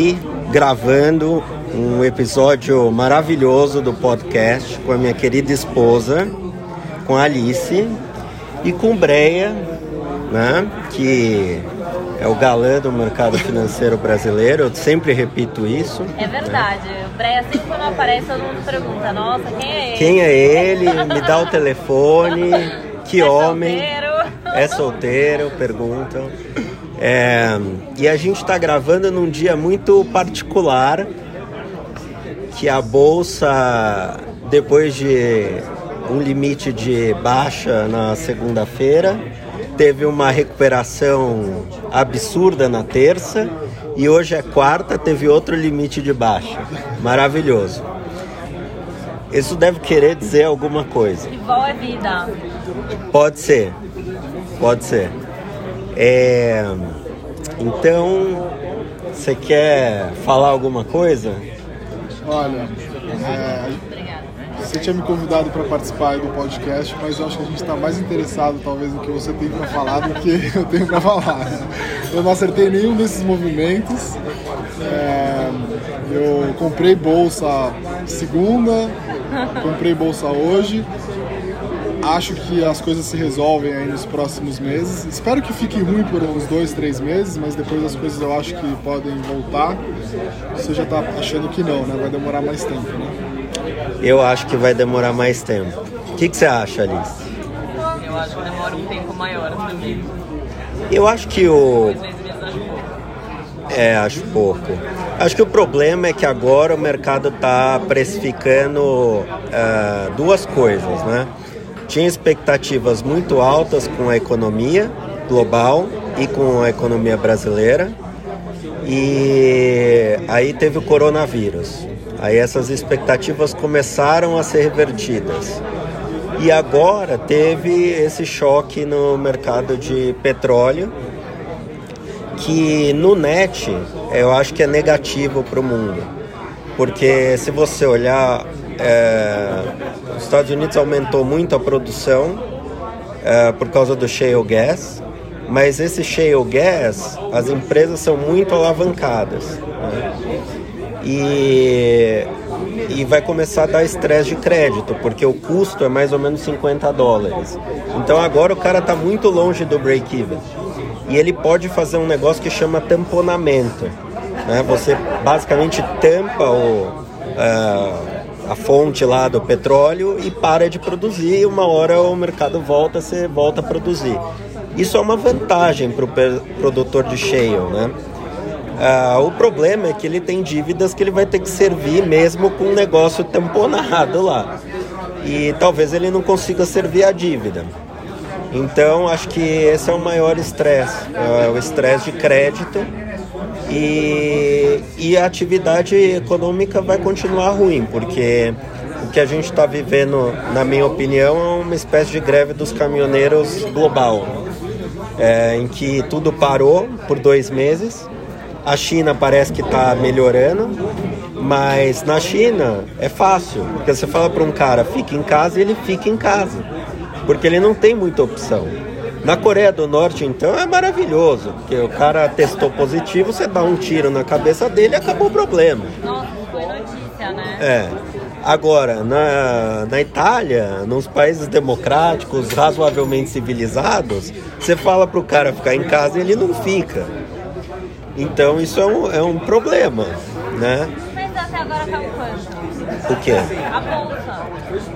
E gravando um episódio maravilhoso do podcast com a minha querida esposa, com a Alice e com Breia, né, que é o galã do mercado financeiro brasileiro, eu sempre repito isso. É verdade, né? o Breia sempre quando aparece todo mundo pergunta, nossa, quem é ele? Quem é ele? Me dá o telefone, que é homem. Solteiro? É solteiro, perguntam. É, e a gente está gravando num dia muito particular, que a bolsa, depois de um limite de baixa na segunda-feira, teve uma recuperação absurda na terça e hoje é quarta, teve outro limite de baixa. Maravilhoso. Isso deve querer dizer alguma coisa. Bom é vida. Pode ser, pode ser. É, então, você quer falar alguma coisa? Olha, é, você tinha me convidado para participar do podcast, mas eu acho que a gente está mais interessado talvez no que você tem para falar do que eu tenho para falar. Eu não acertei nenhum desses movimentos. É, eu comprei bolsa segunda, comprei bolsa hoje. Acho que as coisas se resolvem aí nos próximos meses. Espero que fique ruim por uns dois, três meses, mas depois as coisas eu acho que podem voltar. Você já está achando que não, né? Vai demorar mais tempo, né? Eu acho que vai demorar mais tempo. O que, que você acha, Alice? Eu acho que demora um tempo maior também. Eu acho que o. É, acho pouco. Acho que o problema é que agora o mercado está precificando ah, duas coisas, né? Tinha expectativas muito altas com a economia global e com a economia brasileira. E aí teve o coronavírus. Aí essas expectativas começaram a ser revertidas. E agora teve esse choque no mercado de petróleo, que no net eu acho que é negativo para o mundo. Porque se você olhar, é, os Estados Unidos aumentou muito a produção é, por causa do shale gas, mas esse shale gas, as empresas são muito alavancadas. né? E, e vai começar a dar estresse de crédito, porque o custo é mais ou menos 50 dólares. Então agora o cara está muito longe do break-even. E ele pode fazer um negócio que chama tamponamento. Né? Você basicamente tampa o, ah, a fonte lá do petróleo e para de produzir. Uma hora o mercado volta, você volta a produzir. Isso é uma vantagem para o produtor de shale, né? Ah, o problema é que ele tem dívidas que ele vai ter que servir mesmo com um negócio tamponado lá. E talvez ele não consiga servir a dívida. Então acho que esse é o maior estresse, é o estresse de crédito e, e a atividade econômica vai continuar ruim, porque o que a gente está vivendo, na minha opinião, é uma espécie de greve dos caminhoneiros global, é, em que tudo parou por dois meses. A China parece que está melhorando, mas na China é fácil, porque você fala para um cara fica em casa e ele fica em casa, porque ele não tem muita opção. Na Coreia do Norte, então, é maravilhoso, porque o cara testou positivo, você dá um tiro na cabeça dele e acabou o problema. Nossa, foi notícia, né? É. Agora, na, na Itália, nos países democráticos, razoavelmente civilizados, você fala pro cara ficar em casa e ele não fica. Então isso é um, é um problema, né? Mas até agora caiu quanto? O quê? A bolsa.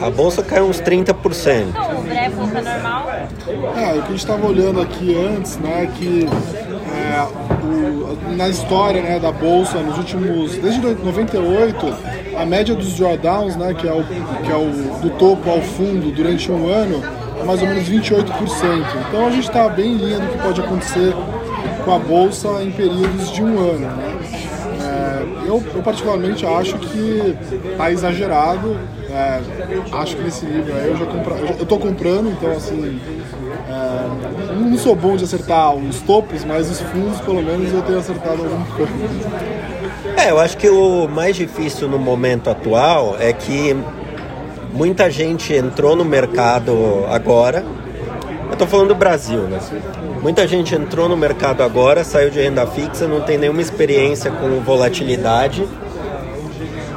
A bolsa caiu uns 30%. Então, o Breia falou que é normal. É, o que a gente estava olhando aqui antes, né, que é, o- na história né, da bolsa, nos últimos, desde 98, a média dos drawdowns, né, que é, o, que é o do topo ao fundo durante um ano, é mais ou menos 28%. Então a gente está bem em linha do que pode acontecer com a bolsa em períodos de um ano. Né? É, eu, eu particularmente acho que está exagerado. é, acho que nesse nível aí eu já eu, tô comprando, então assim. É, não sou bom de acertar os topos, mas os fundos pelo menos eu tenho acertado alguma coisa. É, eu acho que o mais difícil no momento atual é que muita gente entrou no mercado agora Eu tô falando do Brasil, né? Muita gente entrou no mercado agora, saiu de renda fixa, não tem nenhuma experiência com volatilidade.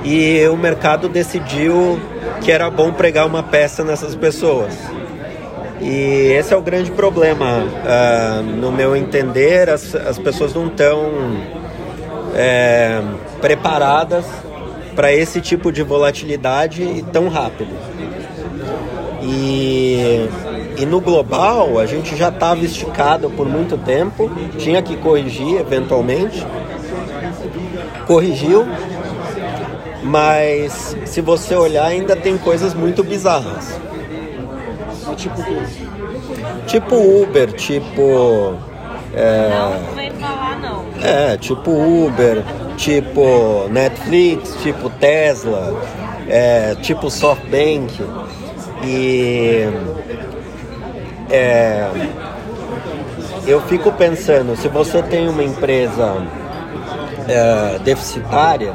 E o mercado decidiu que era bom pregar uma peça nessas pessoas. E esse é o grande problema. Uh, no meu entender, as, as pessoas não estão é, preparadas para esse tipo de volatilidade tão rápido. E, e no global, a gente já estava esticado por muito tempo, tinha que corrigir eventualmente. Corrigiu, mas se você olhar, ainda tem coisas muito bizarras. Tipo Tipo Uber, tipo. É, não vem falar, não. É, tipo Uber, tipo Netflix, tipo Tesla, é, tipo SoftBank. E. É, eu fico pensando, se você tem uma empresa é, deficitária,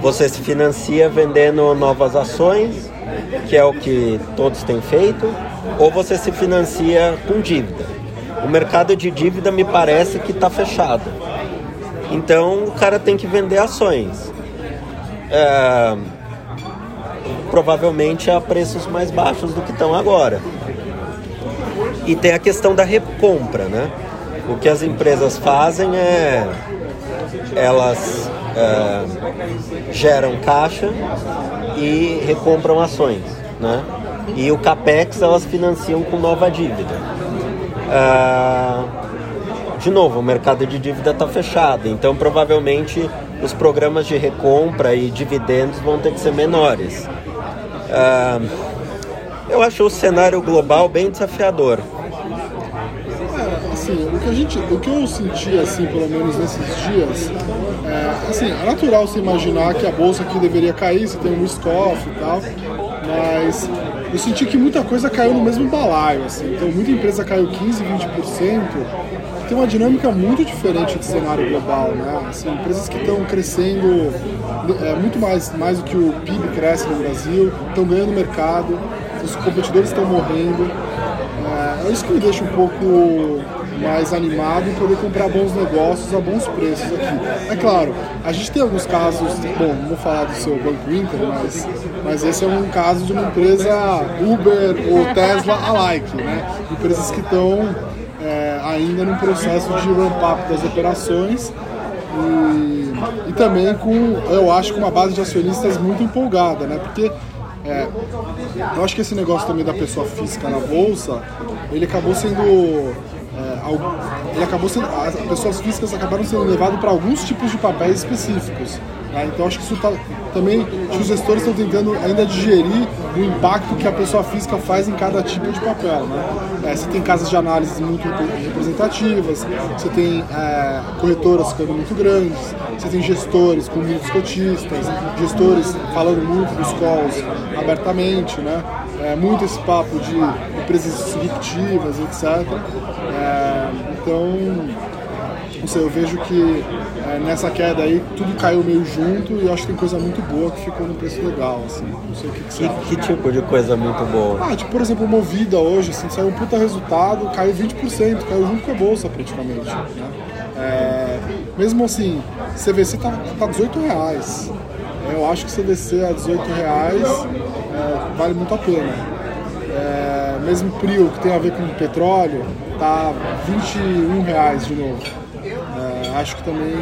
você se financia vendendo novas ações, que é o que todos têm feito, ou você se financia com dívida. O mercado de dívida me parece que está fechado. Então o cara tem que vender ações. É, provavelmente a preços mais baixos do que estão agora. E tem a questão da recompra, né? O que as empresas fazem é elas é, geram caixa e recompram ações, né? E o capex elas financiam com nova dívida. É, de novo, o mercado de dívida está fechado, então provavelmente os programas de recompra e dividendos vão ter que ser menores. Uh, eu acho o cenário global bem desafiador. Assim, o que a gente, o que eu senti assim, pelo menos nesses dias, é, assim, é natural se imaginar que a bolsa aqui deveria cair, se tem um risk-off e tal, mas eu senti que muita coisa caiu no mesmo balaio, assim. Então, muita empresa caiu 15, 20%. Tem uma dinâmica muito diferente do cenário global, né? Assim, empresas que estão crescendo é, muito mais, mais do que o PIB cresce no Brasil, estão ganhando mercado, os competidores estão morrendo. É, é isso que me deixa um pouco mais animado em poder comprar bons negócios a bons preços aqui. É claro, a gente tem alguns casos, bom, não vou falar do seu Banco Inter, mas, mas esse é um caso de uma empresa Uber ou Tesla alike, né? Empresas que estão é, ainda no processo de ramp-up das operações e, e também com, eu acho, com uma base de acionistas muito empolgada, né? Porque é, eu acho que esse negócio também da pessoa física na bolsa, ele acabou sendo ele acabou sendo, as pessoas físicas acabaram sendo levadas para alguns tipos de papéis específicos. Né? Então acho que isso tá, também os gestores estão tentando ainda digerir o impacto que a pessoa física faz em cada tipo de papel. Né? É, você tem casas de análise muito representativas, você tem é, corretoras ficando muito grandes, você tem gestores com muitos cotistas, gestores falando muito dos calls abertamente, né? É, muito esse papo de empresas disruptivas, etc. É, então, não sei, eu vejo que é, nessa queda aí tudo caiu meio junto e acho que tem coisa muito boa que ficou no preço legal, assim. Não sei o que, que você que, que tipo de coisa muito boa? Ah, tipo, por exemplo, Movida hoje, assim, saiu um puta resultado, caiu 20%, caiu junto com a bolsa praticamente. Né? É, mesmo assim, CVC tá, tá 18 reais. Eu acho que CVC a 18 reais é, vale muito a pena. É, mesmo Prio, que tem a ver com petróleo, tá 21 reais de novo. É, acho que também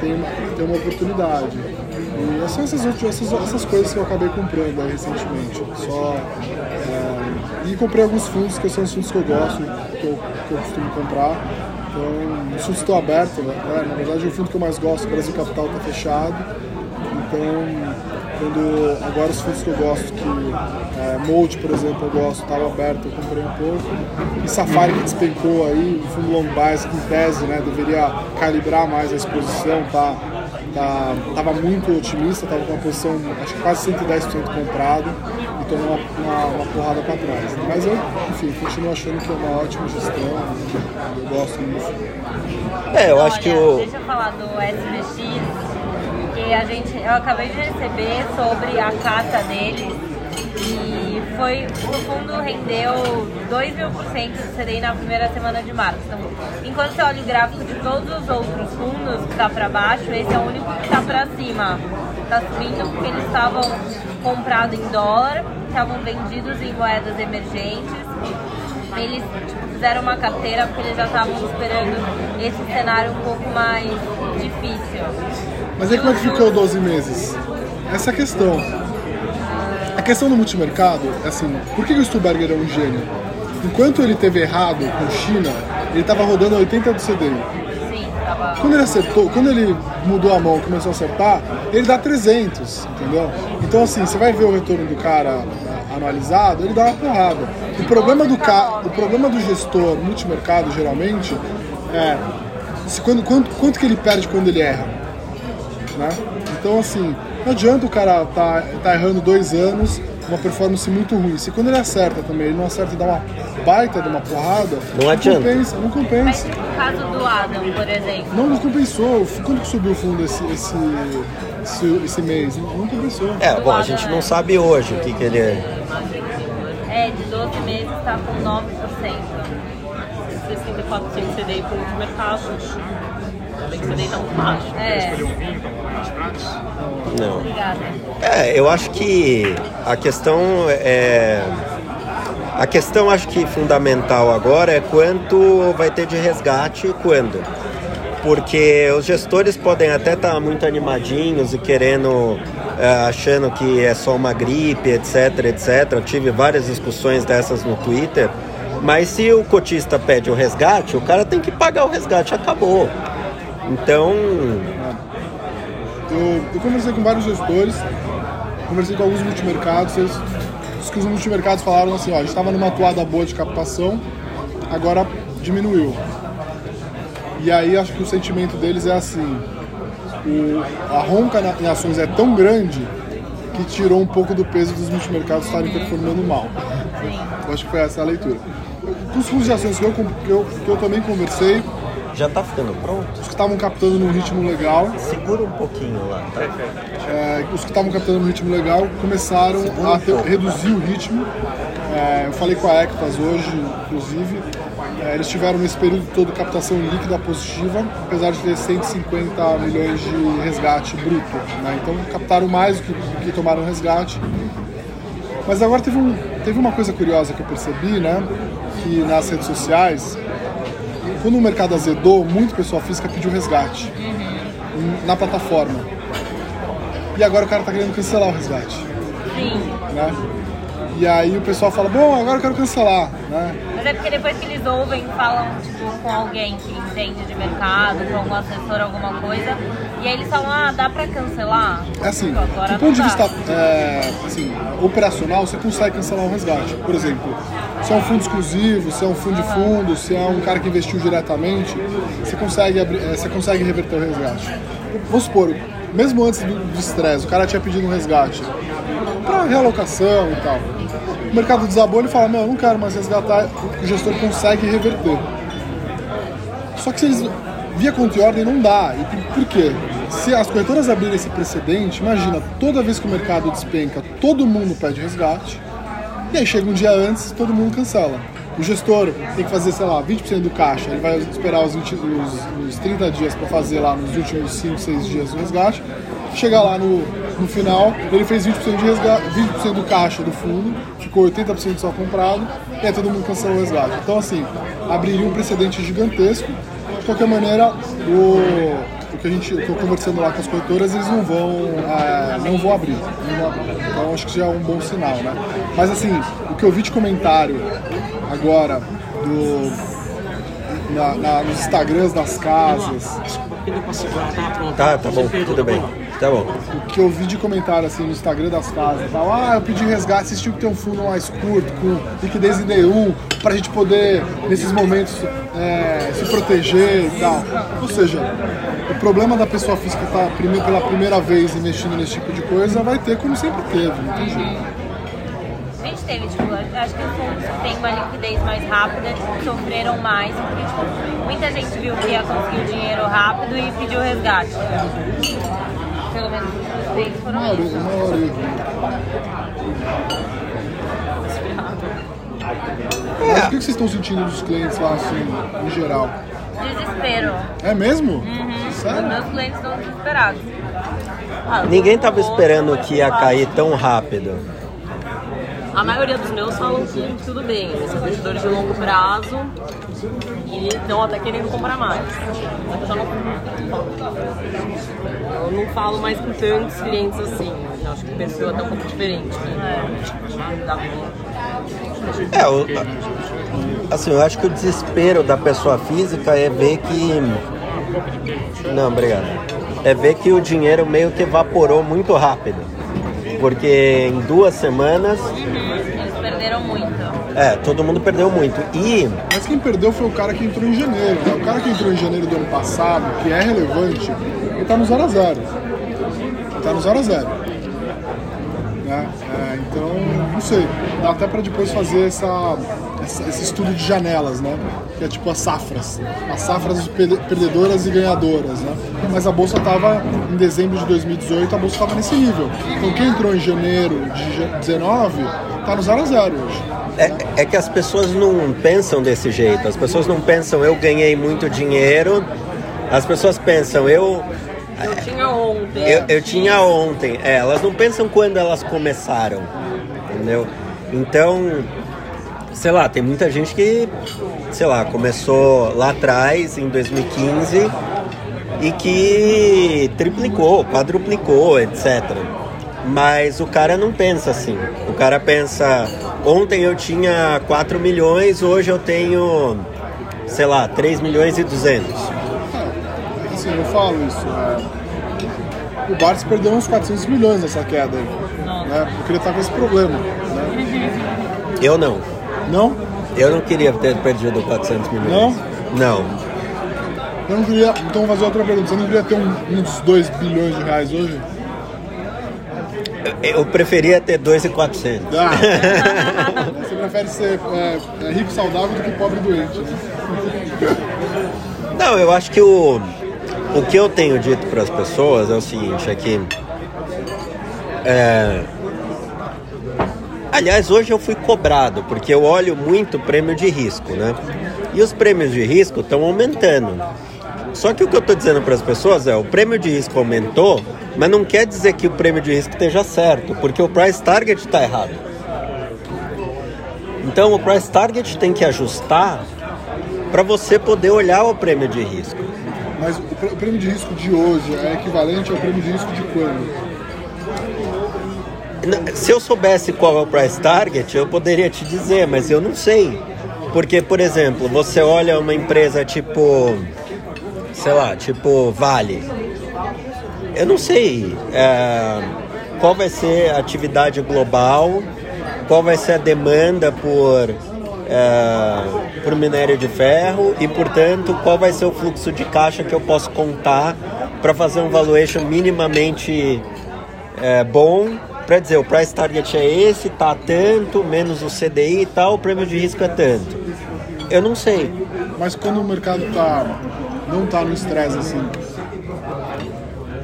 tem uma, tem uma oportunidade. E são essas, essas, essas coisas que eu acabei comprando aí, recentemente. Só, é, e comprei alguns fundos que são os fundos que eu gosto, que eu, que eu costumo comprar. Então, os fundos estão abertos, né? É, na verdade, o fundo que eu mais gosto, o Brasil Capital, está fechado. Então, quando agora os fundos que eu gosto, que é, Mold, por exemplo, eu gosto, estava aberto, eu comprei um pouco. E Safari que despencou aí, o fundo long bias que em tese né, deveria calibrar mais a exposição, tá, tá, tava muito otimista, estava com uma posição acho que quase 110% comprado e tomou uma, uma, uma porrada para trás. Mas eu, enfim, continuo achando que é uma ótima gestão, eu gosto disso. É, eu acho Olha, que o. Deixa eu falar do SBX, a gente, eu acabei de receber sobre a cata deles E foi, o fundo rendeu 2 mil por cento do CDI na primeira semana de março. Então, enquanto você olha o gráfico de todos os outros fundos que está para baixo, esse é o único que está para cima. Está subindo porque eles estavam comprados em dólar, estavam vendidos em moedas emergentes. Eles tipo, fizeram uma carteira porque eles já estavam esperando esse cenário um pouco mais difícil. Mas aí como é que ficou 12 meses? Essa é a questão. A questão do multimercado, é assim, por que o Stuberger é um gênio? Enquanto ele teve errado com China, ele estava rodando 80 do CDI. Tava. Quando ele acertou, quando ele mudou a mão e começou a acertar, ele dá 300, entendeu? Então assim, você vai ver o retorno do cara anualizado, ele dá uma porrada. O problema do ca... o problema do gestor multimercado geralmente é se quando, quanto, quanto que ele perde quando ele erra, né? Então assim, não adianta o cara tá, tá errando dois anos, uma performance muito ruim. Se quando ele acerta também, ele não acerta e dá uma baita de uma porrada, Não adianta. compensa, não Mas compensa. no caso do Adam, por exemplo, Não, não compensou. Quanto que subiu o fundo esse, esse, esse, esse mês? Não, não compensou. É, bom, a gente não sabe hoje o que, que ele é. é de 12 meses está com 9%. 64% CDI para o mercado. Bem que o CDI está muito baixo. É, Não. obrigada. É, eu acho que a questão é. A questão acho que fundamental agora é quanto vai ter de resgate e quando. Porque os gestores podem até estar muito animadinhos e querendo, é, achando que é só uma gripe, etc, etc. Eu tive várias discussões dessas no Twitter. Mas se o cotista pede o resgate, o cara tem que pagar o resgate, acabou. Então, Eu, eu conversei com vários gestores, conversei com alguns multimercados. Eles, os que os multimercados falaram assim: ó, a gente estava numa atuada boa de captação, agora diminuiu. E aí acho que o sentimento deles é assim: o, a ronca na, em ações é tão grande que tirou um pouco do peso dos multimercados estarem performando mal. Eu acho que foi essa a leitura. Com os fundos de ações que eu, que eu, que eu também conversei, já tá ficando pronto? os que estavam captando num ritmo legal, Segura um pouquinho lá, tá? é, os que estavam captando no ritmo legal começaram a ter- reduzir o ritmo. É, eu falei com a Ectas hoje, inclusive. É, eles tiveram nesse período todo captação líquida positiva, apesar de ter 150 milhões de resgate bruto. né? Então captaram mais do que, do que tomaram resgate. Mas agora teve, um, teve uma coisa curiosa que eu percebi, né? Que nas redes sociais, quando o mercado azedou, muito pessoa física pediu resgate em- na plataforma. E agora o cara tá querendo cancelar o resgate, Sim. né? E aí o pessoal fala, bom, agora eu quero cancelar, né? Mas é porque depois que eles ouvem, falam tipo, com alguém que entende de mercado, com algum assessor, alguma coisa, e aí eles falam, ah, dá pra cancelar? É assim, agora do ponto de vista é, assim, operacional, você consegue cancelar um resgate. Por exemplo, se é um fundo exclusivo, se é um fundo de fundo, se é um cara que investiu diretamente, você consegue, abrir- é, você consegue reverter o resgate. Vamos supor, mesmo antes do estresse, o cara tinha pedido um resgate para realocação e tal. O mercado desabou, ele fala, meu, eu não quero mais resgatar, o gestor consegue reverter. Só que se eles via conta e ordem não dá. E por quê? Se as corretoras abrirem esse precedente, imagina, toda vez que o mercado despenca, todo mundo pede resgate. E aí chega um dia antes, todo mundo cancela. O gestor tem que fazer, sei lá, 20% do caixa, ele vai esperar os, 20, os, os 30 dias para fazer lá nos últimos 5, 6 dias o resgate. Chega lá no, no final, ele fez 20% de resgate, 20% do caixa do fundo, ficou 80% só comprado, e aí todo mundo cancelou o resgate. Então assim, abriria um precedente gigantesco. De qualquer maneira, o, o que a gente, o que eu conversando lá com as corretoras, eles não vão, é, não vão abrir. Então acho que já é um bom sinal, né? Mas assim, o que eu vi de comentário agora do, na, na- nos Instagrams das casas, Pediu pra segurar, tá pronto. Tá, tá bom, tudo bem. Tá bom. o que eu vi de comentário assim no Instagram das casas e tal, ah, eu pedi resgate, vocês tinham que ter um fundo mais curto, com liquidez em D1, pra gente poder, nesses momentos, é, se proteger e tal. Ou seja, o problema da pessoa física estar pela primeira vez investindo nesse tipo de coisa vai ter como sempre teve, não tem jeito. Teve, tipo, acho que os fundos que têm uma liquidez mais rápida sofreram mais, porque tipo, muita gente viu que ia conseguir o dinheiro rápido e pediu resgate. Pelo menos os clientes foram Uma isso. Mas o que vocês estão sentindo dos clientes lá, assim, em geral? Desespero. É mesmo? Os Sério? meus clientes estão desesperados. Ah, Ninguém tava vou- esperando que ia cair tão rápido. A maioria dos meus falam que tudo bem, eles são investidores de longo prazo e estão até querendo comprar mais. Mas eu já não. Eu não falo mais com tantos clientes assim. Eu acho que o perfil é até um pouco diferente. Né? É, assim, eu acho que o desespero da pessoa física é ver que. Não, obrigado. É ver que o dinheiro meio que evaporou muito rápido. Porque em duas semanas, Eles perderam muito. é, todo mundo perdeu muito. E Mas quem perdeu foi o cara que entrou em janeiro. Né? O cara que entrou em janeiro do ano passado, que é relevante, ele tá no 0 a 0 Ele tá no 0 a 0 né? É, então, não sei. Dá até pra depois fazer essa, essa- esse estudo de janelas, né? Que é tipo as safras. As safras perde- perdedoras e ganhadoras, né? Mas a bolsa tava, em dezembro de 2018, a bolsa tava nesse nível. Então quem entrou em janeiro de 2019 tá no 0 a 0 hoje. é, é que as pessoas não pensam desse jeito. As pessoas não pensam, eu ganhei muito dinheiro. As pessoas pensam, eu Eu tinha ontem. Eu, eu tinha ontem. É, elas não pensam quando elas começaram, entendeu? Então, sei lá, tem muita gente que, sei lá, começou lá atrás, em 2015, e que triplicou, quadruplicou, etc. Mas o cara não pensa assim. O cara pensa, ontem eu tinha 4 milhões, hoje eu tenho, sei lá, 3 milhões e 200. É, assim, eu falo isso. é, o Bartz perdeu uns 400 milhões nessa queda aí. Né? Porque ele tá com esse problema. Né? Eu não. Não? Eu não queria ter perdido 400 milhões. Não? Eu não queria. Então vou fazer outra pergunta. Você não queria ter um, uns 2 bilhões de reais hoje? Eu preferia ter 2,400. Dá. Você prefere ser é, é, rico e saudável do que pobre e doente. Né? Não, eu acho que o, o que eu tenho dito para as pessoas é o seguinte, é que... é, aliás, hoje eu fui cobrado, porque eu olho muito prêmio de risco, né? E os prêmios de risco estão aumentando. Só que o que eu estou dizendo para as pessoas é, o prêmio de risco aumentou, mas não quer dizer que o prêmio de risco esteja certo, porque o price target está errado. Então o price target tem que ajustar para você poder olhar o prêmio de risco. Mas o, pr- o prêmio de risco de hoje é equivalente ao prêmio de risco de quando? Se eu soubesse qual é o price target, eu poderia te dizer, mas eu não sei. Porque, por exemplo, você olha uma empresa tipo, sei lá, tipo Vale. Eu não sei é, qual vai ser a atividade global, qual vai ser a demanda por, é, por minério de ferro e, portanto, qual vai ser o fluxo de caixa que eu posso contar para fazer um valuation minimamente é, bom para dizer o price target é esse, tá tanto, menos o CDI e tal, o prêmio de risco é tanto. Eu não sei. Mas quando o mercado tá, não tá no estresse assim,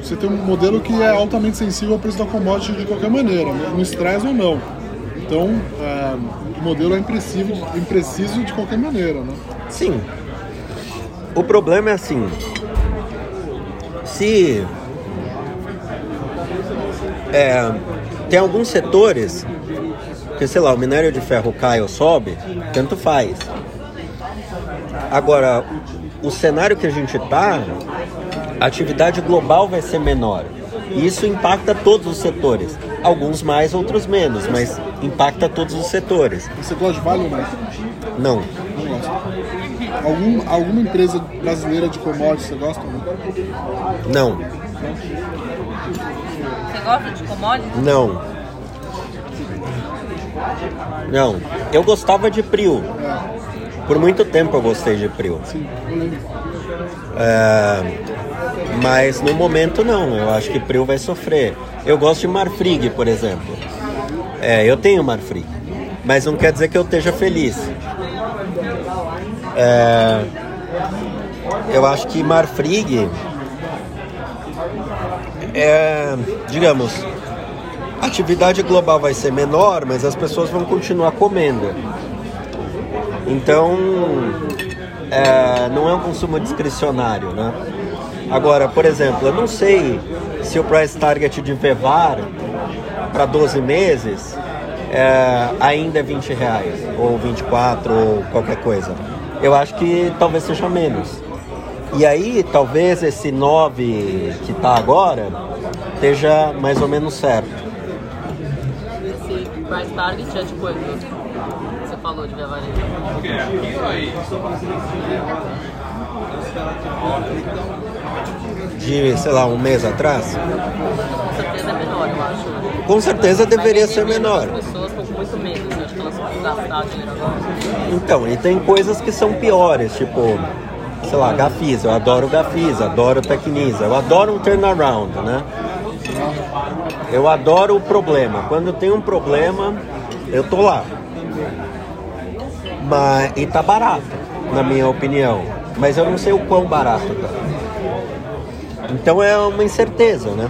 você tem um modelo que é altamente sensível ao preço da commodity de qualquer maneira, né? no estresse ou não. Então, é, o modelo é impreciso, impreciso de qualquer maneira, né? Sim. O problema é assim. Se é, tem alguns setores que, sei lá, o minério de ferro cai ou sobe, tanto faz. Agora, o cenário que a gente está, a atividade global vai ser menor. E isso impacta todos os setores. Alguns mais, outros menos, mas impacta todos os setores. Você gosta de Vale ou não? Não. Não gosta. Algum, alguma empresa brasileira de commodities você gosta? ou Não? Não. De commodities? Não. Não. Eu gostava de Prio. Por muito tempo eu gostei de Prio. É, mas no momento não. Eu acho que Prio vai sofrer. Eu gosto de Marfrig, por exemplo. É, eu tenho Marfrig. Mas não quer dizer que eu esteja feliz. É, eu acho que Marfrig é, digamos, a atividade global vai ser menor, mas as pessoas vão continuar comendo. Então, é, não é um consumo discricionário, né? Agora, por exemplo, eu não sei se o price target de Vevar para 12 meses é, ainda é 20 reais, ou 24, ou qualquer coisa. Eu acho que talvez seja menos. E aí, talvez esse 9 que está agora esteja mais ou menos certo. Esse price target é de quanto? Você falou de Via Varejo. De, sei lá, um mês atrás? Com certeza é menor, eu acho. Com certeza deveria ser menor. As pessoas estão com muito medo, acho que elas vão gastar dinheiro agora. Então, e tem coisas que são piores, tipo, sei lá, Gafisa. Eu adoro Gafisa, adoro Tecnisa, eu adoro um turnaround, né? Eu adoro o problema. Quando tem um problema, eu tô lá. Mas, e tá barato, na minha opinião. Mas eu não sei o quão barato tá. Então é uma incerteza, né?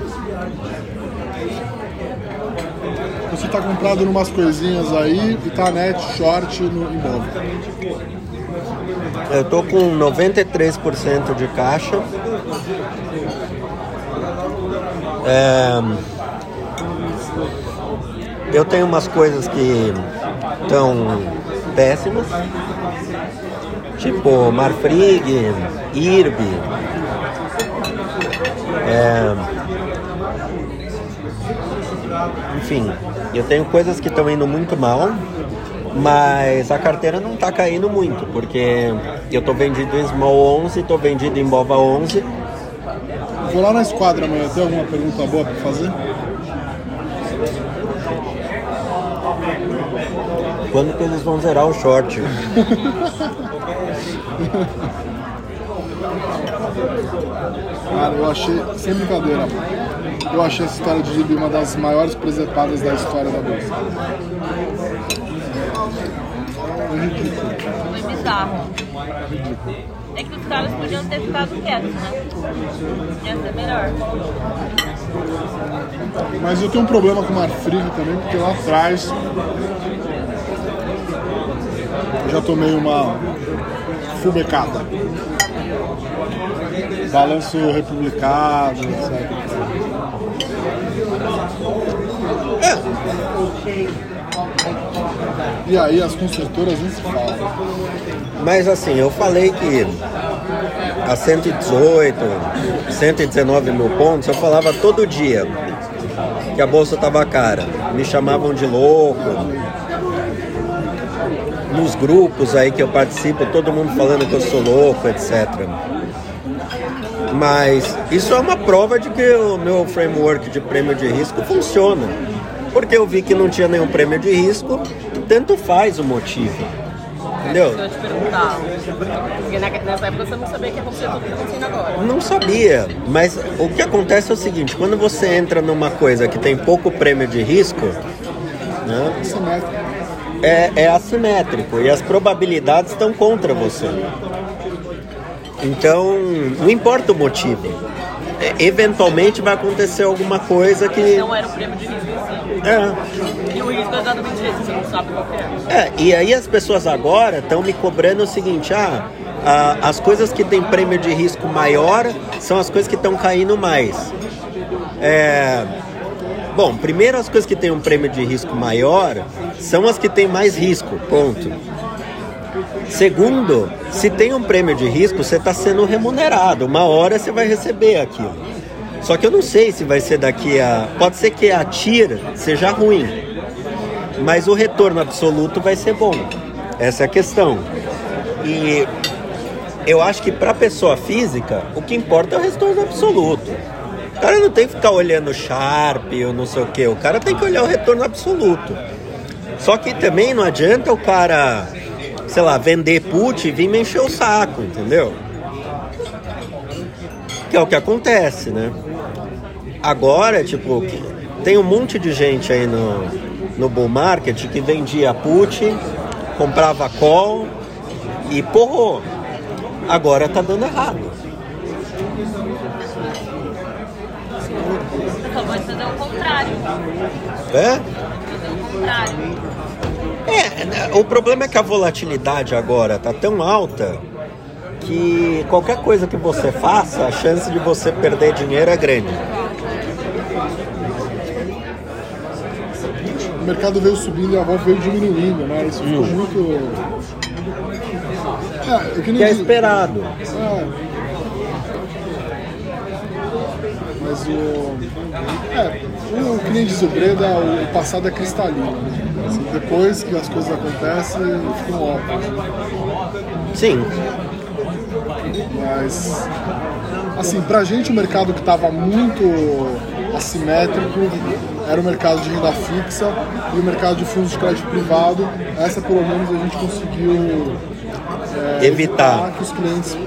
Você tá comprado numas coisinhas aí e tá net short no imóvel. Eu tô com 93% de caixa. É, Eu tenho umas coisas que estão péssimas. Tipo Marfrig, IRB. É, Enfim, eu tenho coisas que estão indo muito mal, mas a carteira não está caindo muito, porque eu tô vendido em Small 11, tô vendido em Bova 11. Vou lá na esquadra amanhã, tem alguma pergunta boa pra fazer? Quando que eles vão zerar o short? Cara, eu achei, sem brincadeira, eu achei essa história de Gibi uma das maiores presepadas da história da bolsa. Foi bizarro. É que os caras podiam ter ficado quietos, né? Ia ser melhor. Mas eu tenho um problema com o Marfrig também, porque lá atrás eu já tomei uma fubecada. Balanço republicano, etc. E aí as construtoras nem se falam. Mas assim, eu falei que a 118, 119 mil pontos, eu falava todo dia que a bolsa estava cara. Me chamavam de louco. Nos grupos aí que eu participo, todo mundo falando que eu sou louco, etc. Mas isso é uma prova de que o meu framework de prêmio de risco funciona. Porque eu vi que não tinha nenhum prêmio de risco, tanto faz o motivo. Entendeu? Eu te perguntar. Porque nessa época você não sabia o que tudo que tá acontecendo agora. Não sabia, mas o que acontece é o seguinte: quando você entra numa coisa que tem pouco prêmio de risco, né, é, é assimétrico e as probabilidades estão contra você. Então, não importa o motivo. Eventualmente vai acontecer alguma coisa que. Não era o prêmio de risco. É, E o risco é exatamente esse, você não sabe qual é. É, e aí as pessoas agora estão me cobrando o seguinte, ah, ah, as coisas que têm prêmio de risco maior são as coisas que estão caindo mais. É, bom, primeiro as coisas que têm um prêmio de risco maior são as que têm mais risco, ponto. Segundo, se tem um prêmio de risco, você está sendo remunerado. Uma hora você vai receber aquilo. Só que eu não sei se vai ser daqui a. Pode ser que a TIR seja ruim, mas o retorno absoluto vai ser bom. Essa é a questão. E eu acho que para pessoa física, o que importa é o retorno absoluto. O cara não tem que ficar olhando Sharp ou não sei o que, o cara tem que olhar o retorno absoluto. Só que também não adianta o cara, sei lá, vender put e vir me encher o saco, entendeu? Que é o que acontece, né? Agora, tipo, tem um monte de gente aí no, no bull market que vendia put, comprava call e porrou. Agora tá dando errado. pode fazer o contrário. É? É, o problema é que a volatilidade agora tá tão alta que qualquer coisa que você faça, a chance de você perder dinheiro é grande. O mercado veio subindo e a volta veio diminuindo, né? Isso ficou muito. É, eu que nem Que é diz- esperado. É. Mas o. É, o que nem diz o Breda, o passado é cristalino. né? Assim, depois que as coisas acontecem, ficam óbvios. Sim. Mas, assim, pra gente o mercado que estava muito assimétrico era o mercado de renda fixa e o mercado de fundos de crédito privado. Essa, pelo menos, a gente conseguiu é, Evitar. que os clientes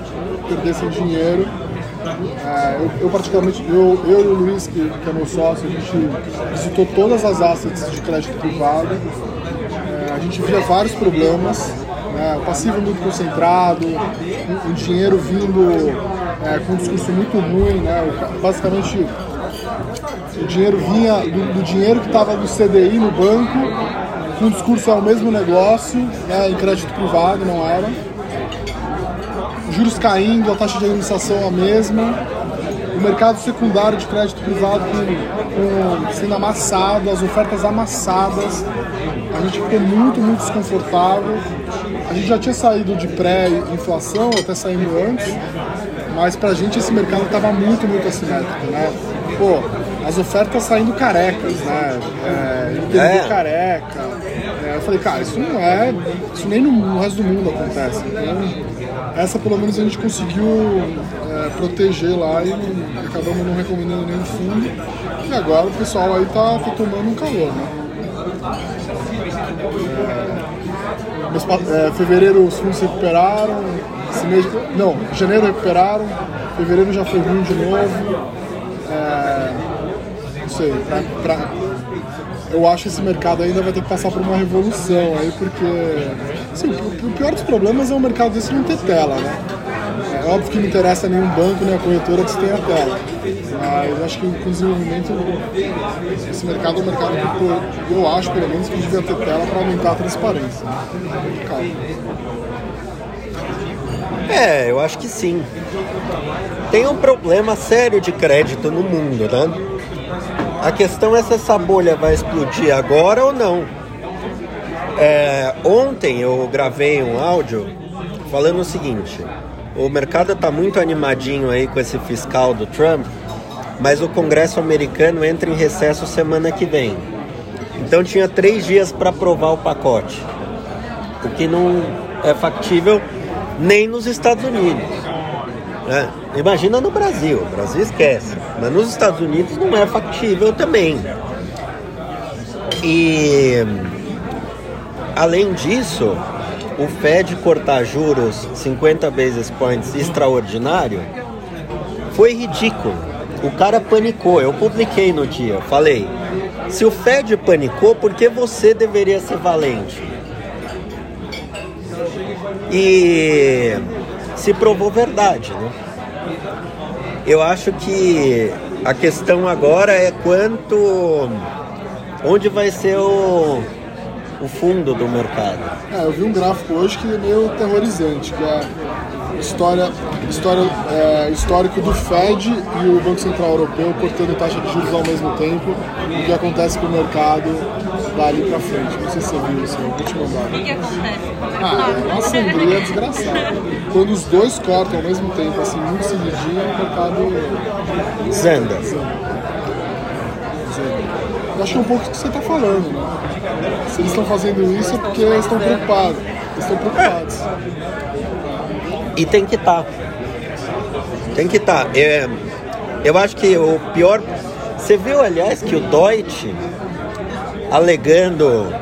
perdessem dinheiro. É, eu, eu, particularmente, eu, eu e o Luiz, que, que é meu sócio, a gente visitou todas as assets de crédito privado. É, a gente via vários problemas, né, o passivo muito concentrado, o, o dinheiro vindo é, com um discurso muito ruim, né, basicamente o dinheiro vinha do, do dinheiro que estava no CDI no banco, com um discurso é o mesmo negócio, né, em crédito privado, não era. Juros caindo, a taxa de administração a mesma, o mercado secundário de crédito privado com, com- sendo amassado, as ofertas amassadas. A gente ficou muito, muito desconfortável. A gente já tinha saído de pré-inflação, até saindo antes, mas pra gente esse mercado estava muito, muito assimétrico, né? Pô, as ofertas saindo carecas, né? É, É. careca. É, eu falei, cara, isso não é. Isso nem no resto do mundo acontece. Então, essa pelo menos a gente conseguiu é, proteger lá e não- acabamos não recomendando nenhum fundo. E agora o pessoal aí tá, tá tomando um calor, né? É, é, fevereiro os fundos se recuperaram, esse mês, não, janeiro recuperaram, fevereiro já foi ruim de novo. Sei, pra, pra- eu acho que esse mercado ainda vai ter que passar por uma revolução aí, porque assim, o, o pior dos problemas é o mercado desse não ter tela, né? É óbvio que não interessa nenhum banco nem a corretora que você tenha tela. Mas eu acho que com o desenvolvimento, esse mercado é um mercado que eu acho, pelo menos, que devia ter tela para aumentar a transparência. É, eu acho que sim. Tem um problema sério de crédito no mundo, né? A questão é se essa bolha vai explodir agora ou não. É, ontem eu gravei um áudio falando o seguinte: o mercado está muito animadinho aí com esse fiscal do Trump, mas o Congresso americano entra em recesso semana que vem. Então tinha três dias para aprovar o pacote, o que não é factível nem nos Estados Unidos. Né? Imagina no Brasil, o Brasil esquece, mas nos Estados Unidos não é factível também. E além disso, o Fed cortar juros 50 basis points extraordinário foi ridículo. O cara panicou. Eu publiquei no dia, falei: se o Fed panicou, por que você deveria ser valente? E se provou verdade, né? Eu acho que a questão agora é quanto. onde vai ser o, o fundo do mercado. É, eu vi um gráfico hoje que é meio terrorizante, que é história, história, é, histórico do Fed e o Banco Central Europeu cortando taxa de juros ao mesmo tempo o que acontece com o mercado dali pra frente. Não sei se você viu isso, eu vou te O mandar. que, que acontece com o Ah, é uma sangria desgraçada. Quando os dois cortam ao mesmo tempo, assim, muito seguidinho, o mercado Zanda. Eu acho que é um pouco do que você está falando, né? Se eles estão fazendo isso é porque eles estão preocupados. Eles estão preocupados. E tem que estar. Tem que estar. É, eu acho que o pior. Você viu, aliás, que o Deutsche, alegando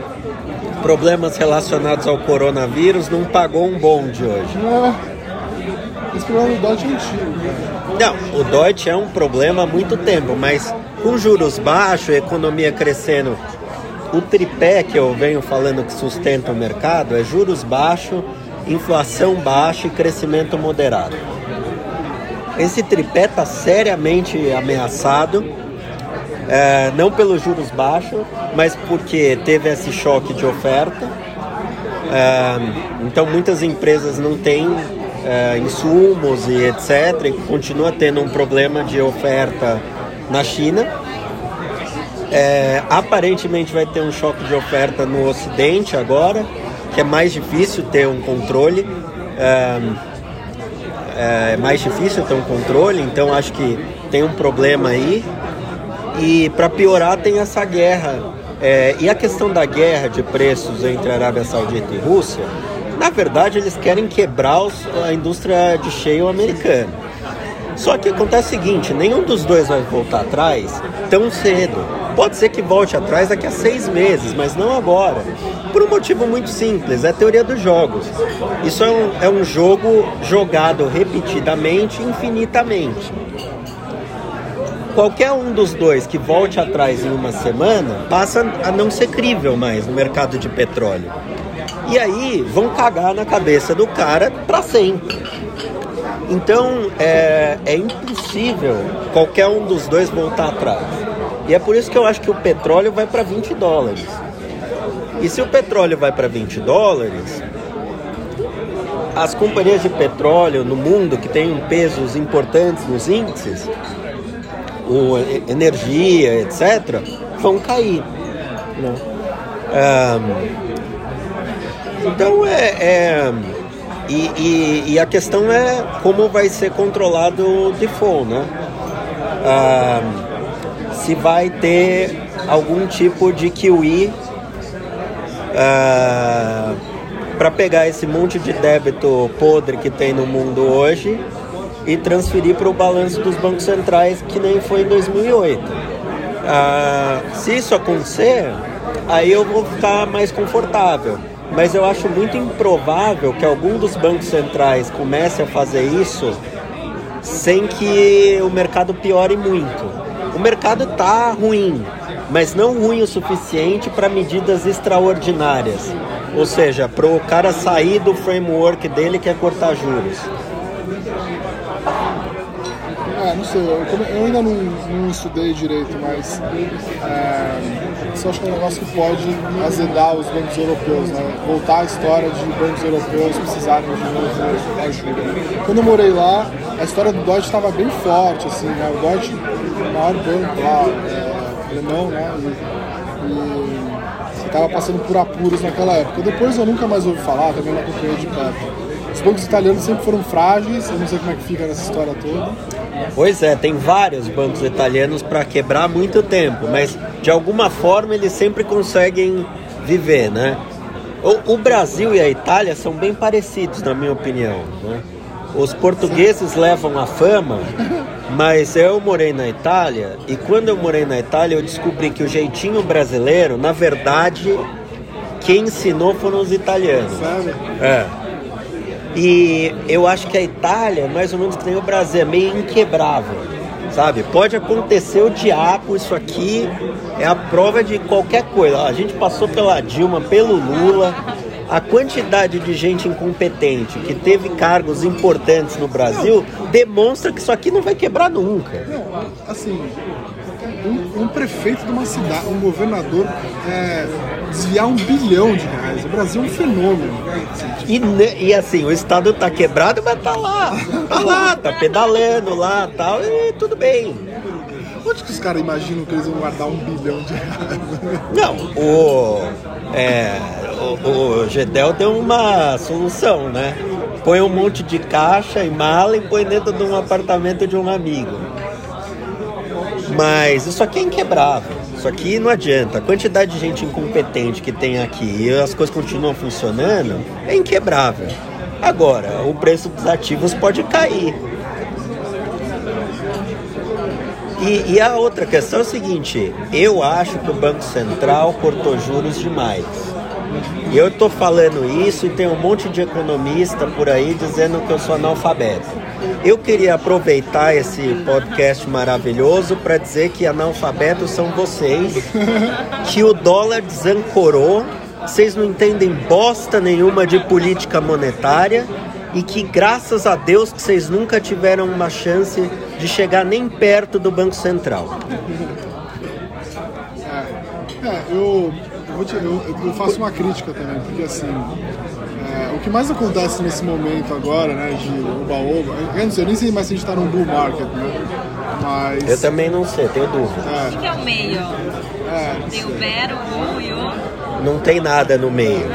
problemas relacionados ao coronavírus, não pagou um bonde hoje. É, esse problema do Dodge é antigo. né? Não, o Deutsche é um problema há muito tempo, mas com juros baixos, economia crescendo, o tripé que eu venho falando que sustenta o mercado é juros baixos, inflação baixa e crescimento moderado. Esse tripé está seriamente ameaçado É, não pelos juros baixos, mas porque teve esse choque de oferta. É, então muitas empresas não têm é, insumos e etc. E continua tendo um problema de oferta na China. É, aparentemente vai ter um choque de oferta no Ocidente agora, que é mais difícil ter um controle. É, é mais difícil ter um controle, então acho que tem um problema aí. E para piorar tem essa guerra. É, e a questão da guerra de preços entre Arábia Saudita e Rússia, na verdade eles querem quebrar os, a indústria de shale americana. Só que acontece o seguinte, nenhum dos dois vai voltar atrás tão cedo. Pode ser que volte atrás daqui a seis meses, mas não agora. Por um motivo muito simples, é a teoria dos jogos. Isso é um, é um jogo jogado repetidamente, infinitamente. Qualquer um dos dois que volte atrás em uma semana passa a não ser crível mais no mercado de petróleo. E aí vão cagar na cabeça do cara para sempre. Então é, é impossível qualquer um dos dois voltar atrás. E é por isso que eu acho que o petróleo vai para 20 dólares. E se o petróleo vai para 20 dólares, as companhias de petróleo no mundo que têm pesos importantes nos índices, energia, etc., vão cair. Né? Um, então é, é e, e, e, a questão é como vai ser controlado o default, né? Se vai ter algum tipo de QE uh, para pegar esse monte de débito podre que tem no mundo hoje e transferir para o balanço dos bancos centrais, que nem foi em 2008. Uh, ah, se isso acontecer, aí eu vou ficar mais confortável. Mas eu acho muito improvável que algum dos bancos centrais comece a fazer isso sem que o mercado piore muito o mercado está ruim, mas não ruim o suficiente para medidas extraordinárias. Ou seja, para o cara sair do framework dele que é cortar juros. É, não sei, eu, eu ainda não, não, estudei direito, mas é, isso acho que é um negócio que pode azedar os bancos europeus, né? Voltar à história de bancos europeus precisarem de novo ajuda. Quando eu morei lá, a história do Dodge estava bem forte, assim, né? O Dodge, o maior banco lá, é, alemão, né? E, e estava passando por apuros naquela época. Depois eu nunca mais ouvi falar, também não acompanhei de perto. Os bancos italianos sempre foram frágeis, eu não sei como é que fica nessa história toda. Pois é, tem vários bancos italianos para quebrar muito tempo, mas de alguma forma eles sempre conseguem viver, né? O, o, Brasil e a Itália são bem parecidos, na minha opinião. Né? Os portugueses levam a fama, mas eu morei na Itália e quando eu morei na Itália eu descobri que o jeitinho brasileiro, na verdade, quem ensinou foram os italianos. Sabe? É. E eu acho que a Itália, mais ou menos que nem o Brasil, é meio inquebrável, sabe? Pode acontecer o diabo, isso aqui é a prova de qualquer coisa. A gente passou pela Dilma, pelo Lula, a quantidade de gente incompetente que teve cargos importantes no Brasil demonstra que isso aqui não vai quebrar nunca. Não, assim, um, um, prefeito de uma cidade, um governador, é, desviar um bilhão de reais. Brasil é um fenômeno. E, e assim, o Estado tá quebrado, mas tá lá. Tá lá, tá pedalando lá tal, e tudo bem. Onde que os caras imaginam que eles vão guardar um bilhão de reais? Não, o. É, o, o Gedel deu uma solução, né? Põe um monte de caixa e mala e põe dentro de um apartamento de um amigo. Mas isso aqui é inquebrável. Isso aqui não adianta. A quantidade de gente incompetente que tem aqui e as coisas continuam funcionando é inquebrável. Agora, o preço dos ativos pode cair. E, e, a outra questão é o seguinte: eu acho que o Banco Central cortou juros demais. E eu estou falando isso e tem um monte de economista por aí dizendo que eu sou analfabeto. Eu queria aproveitar esse podcast maravilhoso para dizer que analfabetos são vocês, que o dólar desancorou, vocês não entendem bosta nenhuma de política monetária e que graças a Deus que vocês nunca tiveram uma chance de chegar nem perto do Banco Central. É eu, eu, vou te- eu- eu faço uma crítica também, porque assim, é, o que mais acontece nesse momento agora, né, de oba-oba, eu não sei, eu nem sei mais se a gente tá num bull market, né, mas... Eu também não sei, tenho dúvida. O que é o meio? É, Tem o Vero, o Bull e o... Não tem nada no meio.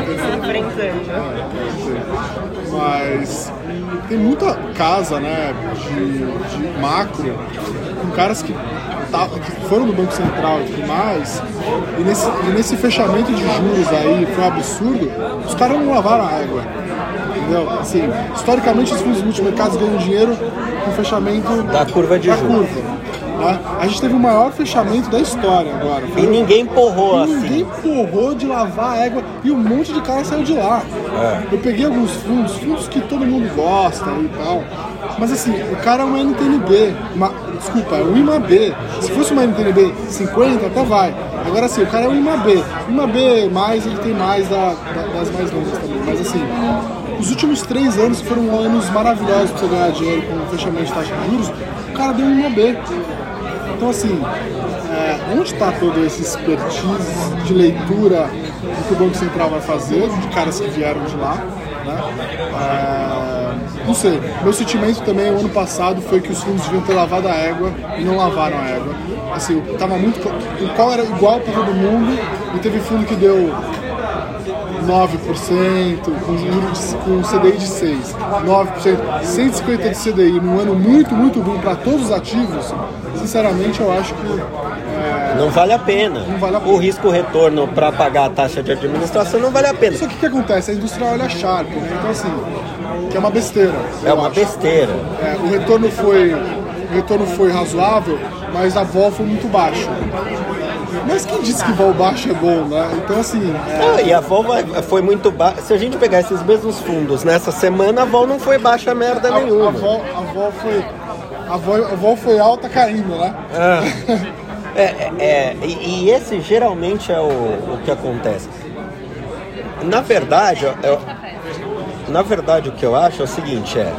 mas tem muita casa, né, de, de macro, com caras que, tá- que foram do Banco Central e tudo mais, e nesse, e nesse fechamento de juros aí foi um absurdo, os caras não lavaram a água. Entendeu? Assim, historicamente os fundos multimercados ganham dinheiro com o fechamento Da curva de da juros. curva. né? A gente teve o maior fechamento da história agora. Foi E ninguém porrou e ninguém assim. porrou de lavar a égua e um monte de cara saiu de lá. É. Eu peguei alguns fundos, fundos que todo mundo gosta e tal. Mas assim, o cara é uma NTNB, uma, desculpa, é um IMAB. Se fosse uma NTNB 50, até vai. Agora assim, o cara é um IMAB. IMAB mais, ele tem mais da- da- das mais longas também. Mas assim, os últimos três anos foram anos maravilhosos pra você ganhar dinheiro com fechamento de taxa de juros. O cara deu um IMAB. Então, assim, é, onde está todo esse expertise de leitura do que o Banco Central vai fazer, de caras que vieram de lá? Né? É, não sei. Meu sentimento também, o ano passado, foi que os fundos deviam ter lavado a égua e não lavaram a égua. Assim, tava muito. O qual era igual para todo mundo e teve fundo que deu 9%, com juros com CDI de 6, 9%, 150 de CDI num ano muito, muito bom para todos os ativos, sinceramente eu acho que é, Não vale a pena. Não vale a pena. O risco-retorno para pagar a taxa de administração não vale a pena. Só que o que acontece? A indústria olha a Sharp, né? Então assim, que é uma besteira. É uma acho. besteira. É, o retorno foi. O retorno foi razoável, mas a vol foi muito baixa. Mas quem disse que vol baixo é bom, né? Então assim, é, Ah, e a vol foi muito baixa. Se a gente pegar esses mesmos fundos nessa semana, a vol não foi baixa merda a, a, nenhuma. vol, a vol foi. A vol, a vol foi alta caindo, né? É, é, é, e, e esse geralmente é o, o que acontece. Na verdade, eu- na verdade o que eu acho é o seguinte, é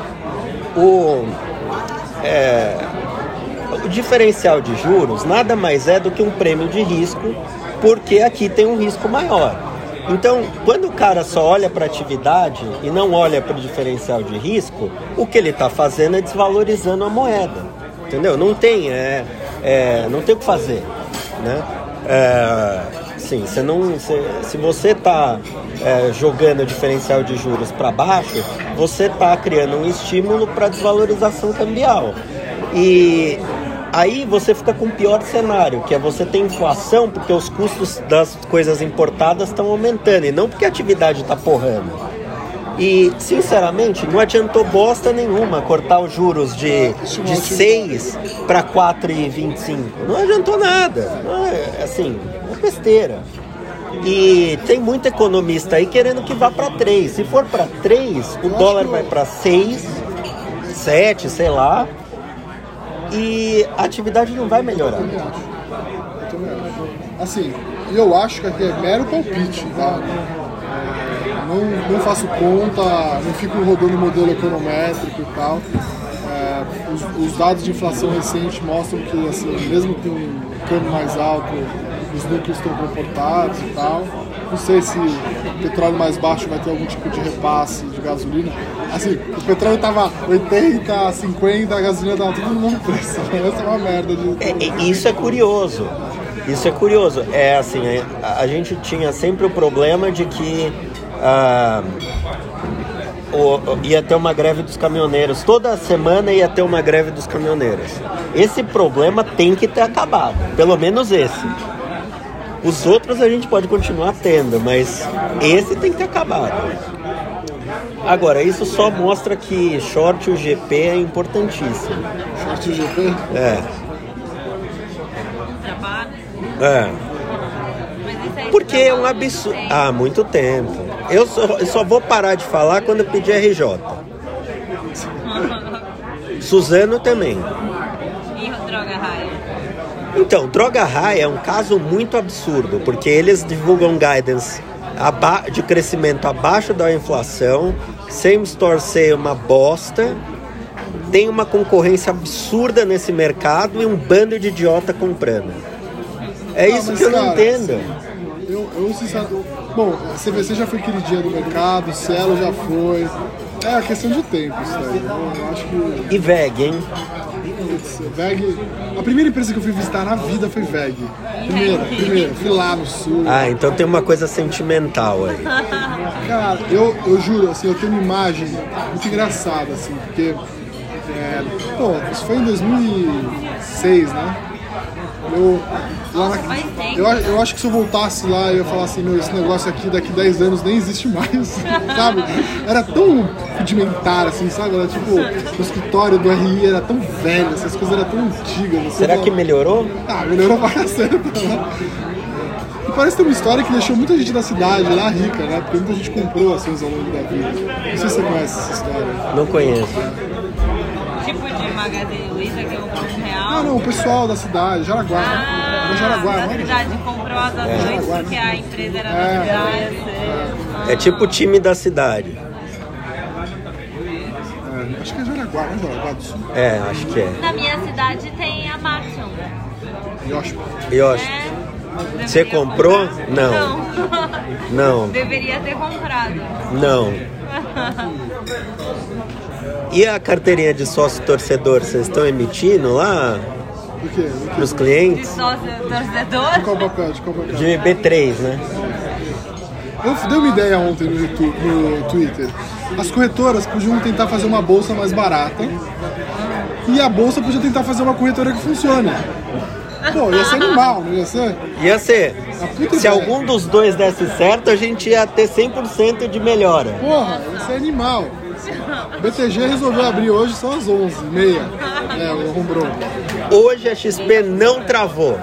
o, é, diferencial de juros nada mais é do que um prêmio de risco, porque aqui tem um risco maior. Então, quando o cara só olha para a atividade e não olha para o diferencial de risco, o que ele está fazendo é desvalorizando a moeda. Entendeu? Não tem, é, é, não tem o que fazer, né? É, sim, você não, se, se você está jogando o diferencial de juros para baixo, você está criando um estímulo para desvalorização cambial. E aí você fica com o pior cenário, que é você ter inflação porque os custos das coisas importadas estão aumentando e não porque a atividade está porrando. E, sinceramente, não adiantou bosta nenhuma cortar os juros de, de 6 para 4,25. Não adiantou nada. Não é, assim, é besteira. E tem muito economista aí querendo que vá para 3. Se for para 3, o dólar vai para 6, 7, sei lá. E a atividade não vai melhorar. Assim, eu acho que aqui é mero palpite, tá? Não, não faço conta, não fico rodando modelo econométrico e tal. É, os, os dados de inflação recente mostram que, assim, mesmo com um câmbio mais alto, os núcleos estão comportados e tal. Não sei se o petróleo mais baixo vai ter algum tipo de repasse de gasolina. Assim, o petróleo tava 80, 50, a gasolina tava tudo no mesmo preço. Essa é uma merda de. É, é, isso é curioso. Isso é curioso. É assim, a, a gente tinha sempre o problema de que ah, o- ia ter uma greve dos caminhoneiros. Toda semana ia ter uma greve dos caminhoneiros. Esse problema tem que ter acabado. Pelo menos esse. Os outros a gente pode continuar tendo, mas esse tem que ter acabado. Agora, isso só mostra que short o GP é importantíssimo. Short GP? É. Trabalho. É. Porque é um absurdo. Há muito tempo. Eu só, eu só vou parar de falar quando eu pedir RJ. Suzano também. Então, Droga High é um caso muito absurdo, porque eles divulgam guidance de crescimento abaixo da inflação, same store é uma bosta, tem uma concorrência absurda nesse mercado e um bando de idiota comprando. É isso que eu não cara, entendo. Eu, eu sinceramente. Bom, a CVC já foi queridinha do mercado, o Cielo já foi. É a questão de tempo isso daí. Eu, eu acho que. E VEG, hein? Putz, VEG. A primeira empresa que eu fui visitar na vida foi VEG. Primeira, primeira. Fui lá no sul. Ah, então tem uma coisa sentimental aí. Cara, eu, eu juro, assim, eu tenho uma imagem muito engraçada, assim, porque. É, pô, isso foi em 2006, né? Eu, lá na, Faz tempo. eu, a- eu acho que se eu voltasse lá, eu ia falar assim: meu, esse negócio aqui daqui 10 anos nem existe mais, sabe? Era tão rudimentar, assim, sabe? Era tipo, o escritório do RI era tão velho, essas coisas eram tão antigas. assim, Será eu que melhorou? ah, melhorou pra caceta, né? E parece ter uma história que deixou muita gente da cidade lá rica, né? Porque muita gente comprou ações ao longo da vida. Não sei se você conhece essa história. Não conheço. Tipo de Magazine Luiza que eu compro um real. Ah, não, o pessoal da cidade, Jaraguá. Ah, Era Jaraguá, da não era? cidade comprou as ações Jaraguá, porque a empresa era É. da cidade. É tipo o time da cidade. É, acho que é Jaraguá, não é Jaraguá do Sul? É, acho que é. Na minha cidade tem a Maxion. Acho. É, Você comprou? comprar? Não. Não. Não, Deveria ter comprado. não. E a carteirinha de sócio torcedor, vocês estão emitindo lá O quê? pros De clientes? sócio De torcedor. qual papel? De qual papel? De B3, né? Eu dei uma ideia ontem no, YouTube, no Twitter. As corretoras podiam tentar fazer uma bolsa mais barata e a bolsa podia tentar fazer uma corretora que funcione. Pô, ia ser animal, não ia ser? Ia ser. Se ideia. algum dos dois desse certo, a gente ia ter 100% de melhora. Porra, ia ser animal. O BTG resolveu abrir hoje só às 11h30. É, o Rombrou. Hoje a XP não travou.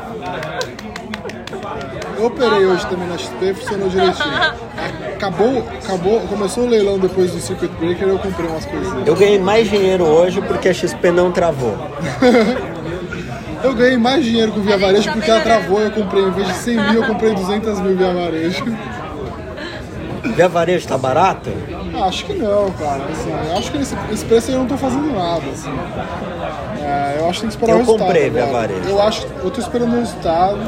Eu operei hoje também na XP, funcionou direitinho. Acabou, acabou, começou o leilão depois do Circuit Breaker eu comprei umas coisinhas. Eu ganhei mais dinheiro hoje porque a XP não travou. Eu ganhei mais dinheiro com Via Varejo porque ela travou e eu comprei, em vez de 100 mil, eu comprei 200 mil Via Varejo. Via varejo tá barato? Ah, Acho que não, cara. Assim, eu acho que nesse, esse preço aí eu não tô fazendo nada. Assim. É, eu acho que tem que esperar Eu o resultado. comprei Via. Varejo. Eu acho, eu tô esperando o resultado.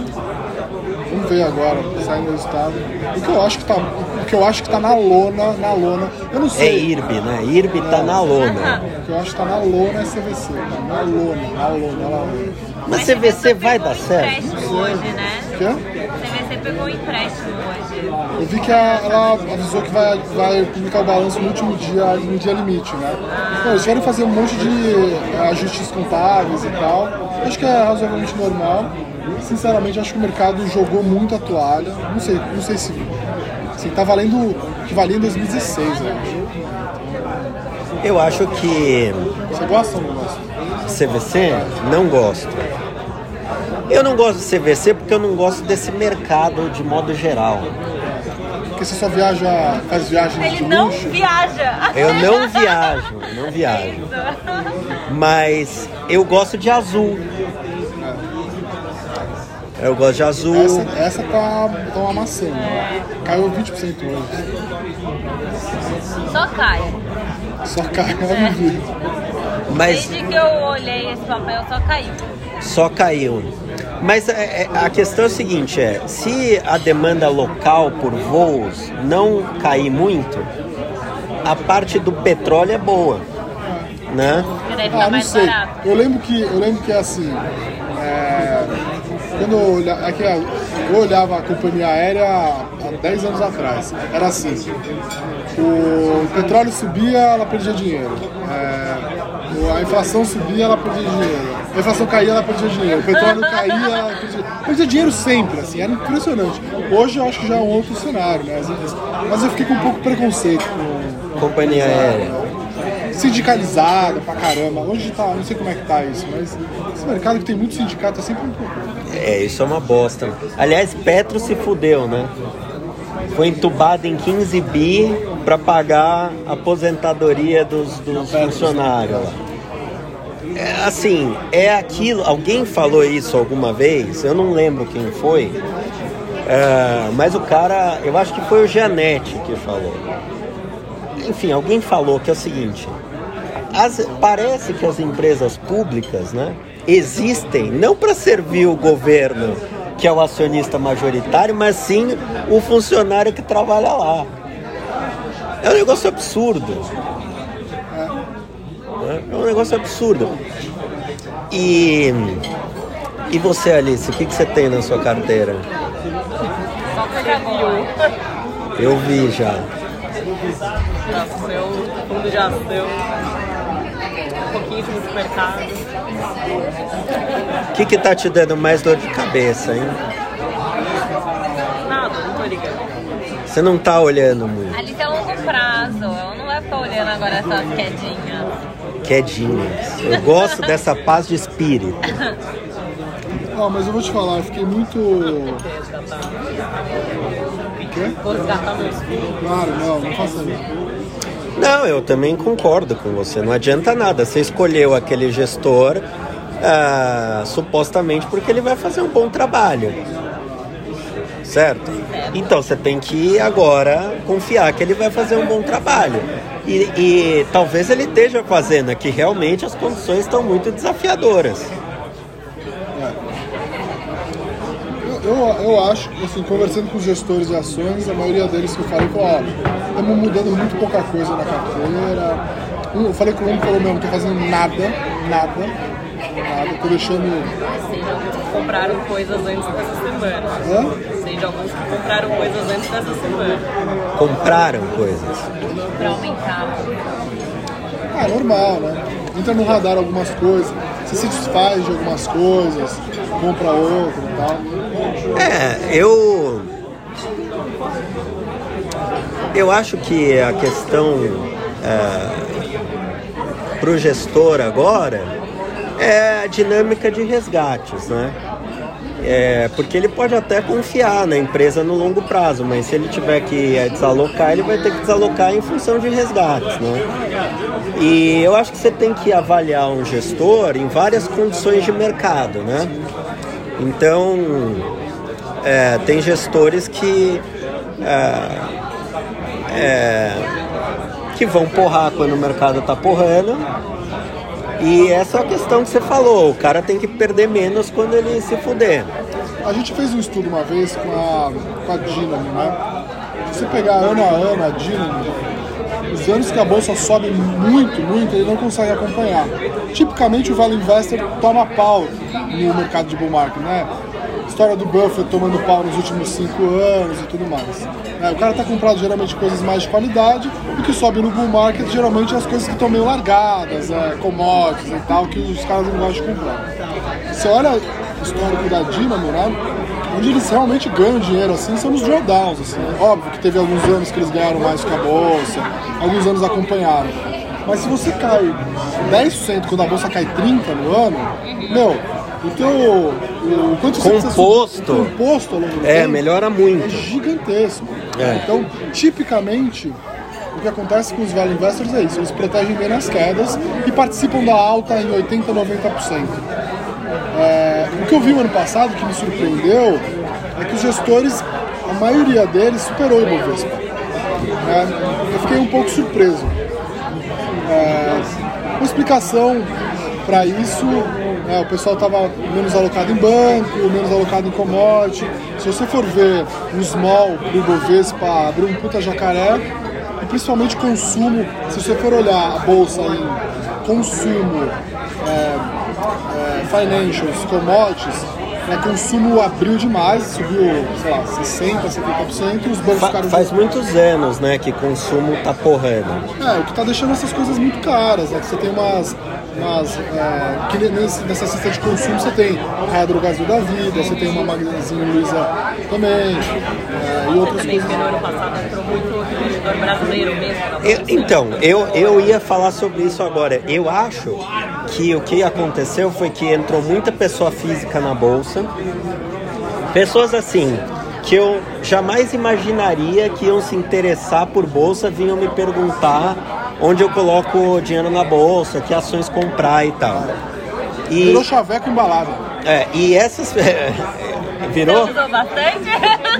Vamos ver agora, saindo o resultado. O que eu acho que tá, o que eu acho que tá na lona, na lona. Eu não É sei. IRB, né? IRB tá na lona. O que eu acho que tá na lona é CVC. Tá na lona, na lona, na lona. Mas CVC vai dar certo? hoje, né? O quê? CVC pegou um empréstimo hoje. Eu vi que a- ela avisou que vai, vai publicar o balanço no último dia, no dia limite, né? Então, eles vieram fazer um monte de eh, ajustes contábeis e tal. Acho que é razoavelmente normal. Sinceramente, acho que o mercado jogou muito a toalha. Não sei, não sei se. Assim, tá valendo o que valia em 2016, eu acho. Eu acho que Você gosta ou não gosta? CVC não gosto. Eu não gosto de CVC porque eu não gosto desse mercado de modo geral. Porque você só viaja, faz viagens Ele de não luxo. viaja. Eu não viajo, não viajo. Mas eu gosto de azul. Eu gosto de azul. Essa, essa tá, tá uma maçã. né? Caiu 20% hoje. Só cai. Só eu não vi. Mas Desde que eu olhei esse papel, só caiu. Só caiu. Mas é- é- a questão é o seguinte, é, se a demanda local por voos não cair muito, a parte do petróleo é boa, né? Ah, não mais sei. Eu lembro que eu lembro que assim, é, quando eu, olha, é eu olhava a companhia aérea há 10 anos atrás, era assim. O petróleo subia, ela perdia dinheiro. É, a inflação subia, ela perdia dinheiro. A inflação caía, ela perdia dinheiro. O petróleo caía, ela perdia, perdia dinheiro sempre, assim, era impressionante. Hoje eu acho que já é um outro cenário, né? Mas eu fiquei com um pouco de preconceito com, Companhia aérea. sindicalizada pra caramba. Hoje tá, não sei como é que tá isso, mas esse mercado que tem muito sindicato é sempre um pouco. É, isso é uma bosta. Aliás, Petro se fudeu, né? Foi entubado em 15 bi para pagar a aposentadoria dos, dos funcionários. lá. É, assim, é aquilo. Alguém falou isso alguma vez? Eu não lembro quem foi. É, mas o cara, eu acho que foi o Janete que falou. Enfim, alguém falou que é o seguinte: as- parece que as empresas públicas, né, existem não para servir o governo que é o acionista majoritário, mas sim o funcionário que trabalha lá. É um negócio absurdo. É um negócio absurdo. E, e você, Alice, o que, que você tem na sua carteira? Só coisa boa. Eu vi já. Ação, fundo de ação, um pouquinho de supermercado. O que, que tá te dando mais dor de cabeça, hein? Nada, não tô ligando. Você não tá olhando muito. Ali tem longo prazo. Eu não vai ficar olhando agora essas quedinhas. Quedinhas. Eu gosto dessa paz de espírito. Ó, mas eu vou te falar, eu fiquei muito. Quê? Claro, não, não faça isso. Não, eu também concordo com você. Não adianta nada. Você escolheu aquele gestor ah, supostamente porque ele vai fazer um bom trabalho. Certo? Então você tem que agora confiar que ele vai fazer um bom trabalho. E, e talvez ele esteja fazendo, é que realmente as condições estão muito desafiadoras. Eu, eu, acho, assim, conversando com os gestores de ações, a maioria deles que eu falei falou, olha, estamos mudando muito pouca coisa na carteira. Eu falei com um que falou, meu, não tô fazendo nada, nada, nada, tô deixando. Compraram coisas antes dessa semana. Hã? Sei de alguns que compraram coisas antes dessa semana. Compraram coisas. Pra aumentar. Ah, normal, né? Entra no radar algumas coisas, você se desfaz de algumas coisas, compra outra e tal. É, eu. Eu acho que a questão para o gestor agora é a dinâmica de resgates, né? É, porque ele pode até confiar na empresa no longo prazo, mas se ele tiver que é, desalocar, ele vai ter que desalocar em função de resgates, né? E eu acho que você tem que avaliar um gestor em várias condições de mercado, né? Então, é, tem gestores que é, é, que vão porrar quando o mercado tá porrando. E essa é a questão que você falou, o cara tem que perder menos quando ele se fuder. A gente fez um estudo uma vez com a, com a Dynamo, né? Se você pegar ano a ano a Dynamo, os anos que a bolsa sobe muito, muito, ele não consegue acompanhar. Tipicamente o Value Investor toma pau no mercado de bull market, né? História do Buffett tomando pau nos últimos cinco anos e tudo mais. né? O cara tá comprando geralmente coisas mais de qualidade, o que sobe no bull market geralmente é as coisas que estão meio largadas, é, commodities e tal, que os caras não gostam de comprar. Você olha o histórico da Dynamo, né? Onde eles realmente ganham dinheiro assim são nos drawdowns. Assim. Óbvio que teve alguns anos que eles ganharam mais que a bolsa, alguns anos acompanharam. Mas se você cai 10% quando a bolsa cai 30% no ano, meu, o teu. O, quanto você Composto. o composto ao longo do É, tempo melhora é muito. gigantesco. É. Então, tipicamente, o que acontece com os value investors é isso: eles protegem bem nas quedas e participam da alta em 80%, 90%. É, o que eu vi o ano passado, que me surpreendeu, é que os gestores, a maioria deles, superou o Ibovespa. É, eu fiquei um pouco surpreso. É, uma explicação para isso, né, o pessoal estava menos alocado em banco, menos alocado em commodity. Se você for ver o small do Ibovespa abrir um puta jacaré, e principalmente consumo, se você for olhar a bolsa em consumo, é, é, financials, commodities, né, consumo abriu demais, subiu, sei lá, 60%, 70%, e os bancos Fa- ficaram faz muitos anos, né, que consumo tá porrando. é, o que tá deixando essas coisas muito caras, né? Que você tem umas. umas é, que nesse, nessa cesta de consumo você tem a Hidrogasil da vida, você tem uma Magazine Luiza também, é, e outras Também coisas. porque no ano passado entrou muito investidor brasileiro mesmo. na Eu- então, eu, eu ia falar sobre isso agora. Eu acho que o que aconteceu foi que entrou muita pessoa física na bolsa. Pessoas assim, que eu jamais imaginaria que iam se interessar por bolsa, vinham me perguntar onde eu coloco dinheiro na bolsa, que ações comprar e tal. E, Virou chaveco embalado. é, e essas. Você Virou? usou bastante?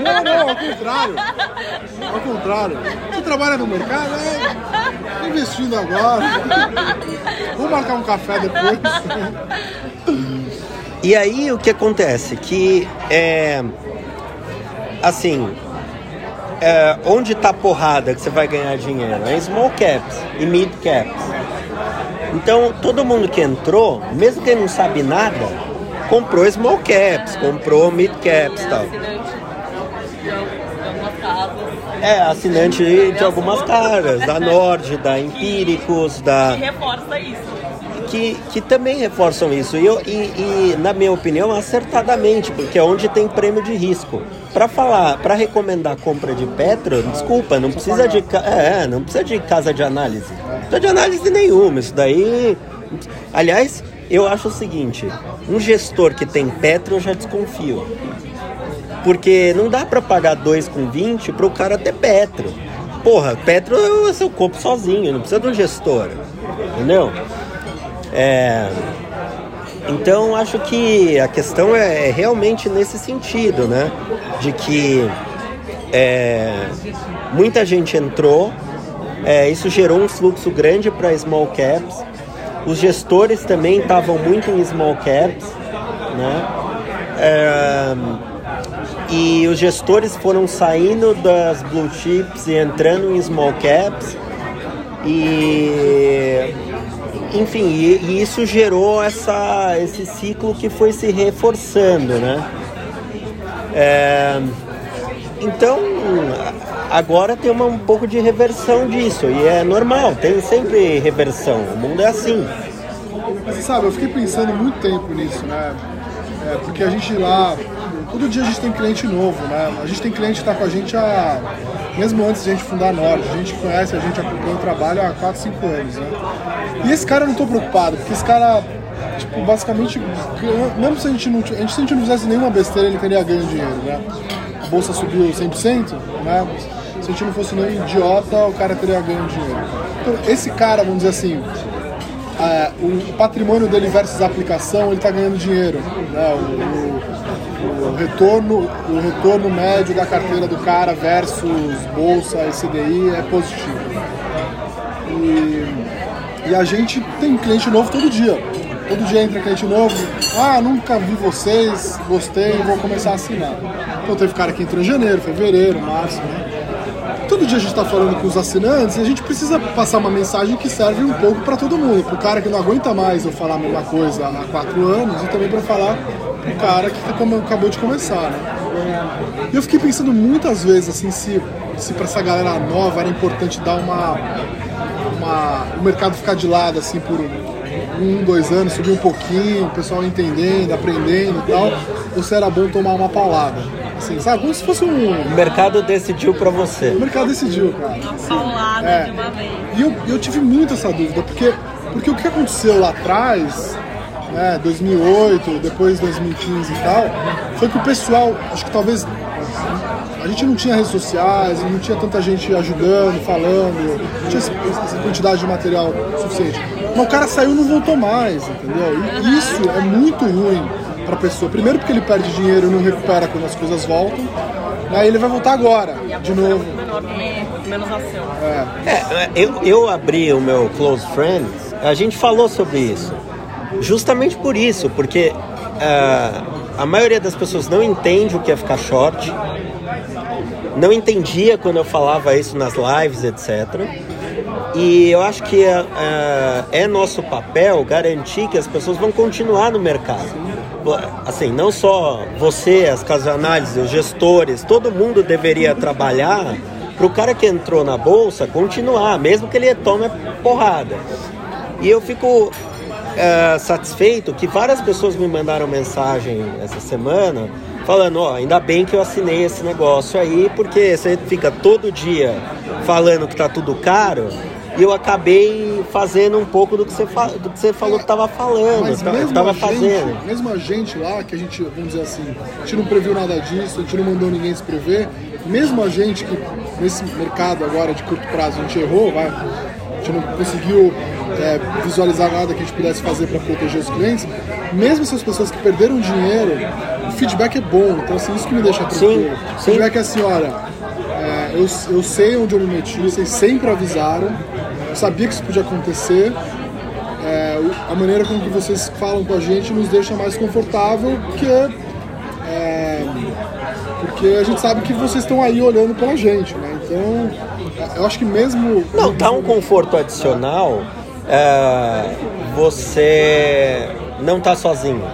Não, não, ao contrário. Ao contrário. Você trabalha no mercado, é, investindo agora. Vamos marcar um café depois. e aí o que acontece? Que é. Assim. É, onde tá a porrada que você vai ganhar dinheiro? É em small caps e mid caps. Então todo mundo que entrou, mesmo quem não sabe nada, comprou small caps, comprou mid caps e tal. É, assinante de algumas caras, da Nord, da Empíricos, da. Que reforça isso. Que, que também reforçam isso. E, eu, e, e, na minha opinião, acertadamente, porque é onde tem prêmio de risco. Para falar, para recomendar a compra de Petro, desculpa, não precisa de, ca- é, não precisa de casa de análise. Não precisa de análise nenhuma. Isso daí. Aliás, eu acho o seguinte: um gestor que tem Petro, eu já desconfio. Porque não dá pra pagar 2,20 pro cara ter Petro. Porra, Petro é o seu corpo sozinho, não precisa de um gestor. Entendeu? É, Então acho que a questão é realmente nesse sentido, né? De que é, muita gente entrou, é, isso gerou um fluxo grande para small caps. Os gestores também estavam muito em small caps, né? É, e os gestores foram saindo das blue chips e entrando em small caps. E enfim e, e isso gerou essa, esse ciclo que foi se reforçando né? É, então agora tem uma, um pouco de reversão disso e é normal tem sempre reversão o mundo é assim. Mas sabe, eu fiquei pensando muito tempo nisso, né? É, porque a gente lá, todo dia a gente tem cliente novo, né? A gente tem cliente que está com a gente há, mesmo antes de a gente fundar a Nord, a gente conhece, a gente acompanha o trabalho há 4, 5 anos, né? E esse cara eu não tô preocupado, porque esse cara, tipo, basicamente, mesmo se a gente não, a gente, se a gente não fizesse nenhuma besteira, ele teria ganho dinheiro, né? A bolsa subiu 100%, né? Se a gente não fosse nenhum idiota, o cara teria ganho dinheiro. Então, esse cara, vamos dizer assim, é, o patrimônio dele versus a aplicação, ele está ganhando dinheiro. Né? O, o- o retorno, o retorno médio da carteira do cara versus bolsa e CDI é positivo. E, e a gente tem cliente novo todo dia. Todo dia entra cliente novo. Ah, nunca vi vocês, gostei, vou começar a assinar. Então teve cara que entrou em janeiro, fevereiro, março, né? todo dia a gente está falando com os assinantes e a gente precisa passar uma mensagem que serve um pouco para todo mundo. Para o cara que não aguenta mais eu falar a mesma coisa há quatro anos e também para falar para o cara que como- acabou de começar, né? E eu fiquei pensando muitas vezes assim se, se para essa galera nova era importante dar uma, uma o mercado ficar de lado assim por um, dois anos, subir um pouquinho, o pessoal entendendo, aprendendo e tal, ou se era bom tomar uma paulada. Assim, sabe? Como se fosse um, o mercado decidiu para você o mercado decidiu, cara. Paulada É. de uma vez. E eu, eu tive muito essa dúvida, porque, porque o que aconteceu lá atrás, né, 2008, depois 2015 e tal, foi que o pessoal, acho que talvez a gente não tinha redes sociais, não tinha tanta gente ajudando, falando, não tinha essa essa quantidade de material suficiente. Mas o cara saiu e não voltou mais, entendeu? E isso é muito ruim pra pessoa. Primeiro porque ele perde dinheiro e não recupera quando as coisas voltam. Aí ele vai voltar agora, de novo. Menos ação. É, eu, eu abri o meu Close Friends, a gente falou sobre isso. Justamente por isso, porque ah, a maioria das pessoas não entende o que é ficar short, não entendia quando eu falava isso nas lives, etc. E eu acho que ah, é nosso papel garantir que as pessoas vão continuar no mercado. Assim, não só você, as casas de análise, os gestores, todo mundo deveria trabalhar para o cara que entrou na bolsa continuar, mesmo que ele tome porrada. E eu fico eh, satisfeito que várias pessoas me mandaram mensagem essa semana falando, ó, ainda bem que eu assinei esse negócio aí, porque você fica todo dia falando que tá tudo caro, e eu acabei fazendo um pouco do que você, do que você falou que tava falando, Mas mesmo tava a, gente, fazendo. mesmo a gente lá, que a gente, vamos dizer assim, a gente não previu nada disso, a gente não mandou ninguém se prever, mesmo a gente que nesse mercado agora de curto prazo a gente errou, vai, gente não conseguiu é, visualizar nada que a gente pudesse fazer para proteger os clientes, mesmo essas pessoas que perderam dinheiro, o feedback é bom, então assim, isso que me deixa tranquilo. Sim, O sim. feedback é assim, olha, é, eu, eu sei onde eu me meti, vocês sempre avisaram, eu sabia que isso podia acontecer, é, o- a maneira com que vocês falam com a gente nos deixa mais confortável, porque, é, porque a gente sabe que vocês estão aí olhando pela gente, né? Então, eu acho que mesmo... Não, dá um conforto adicional. é, você não tá sozinho.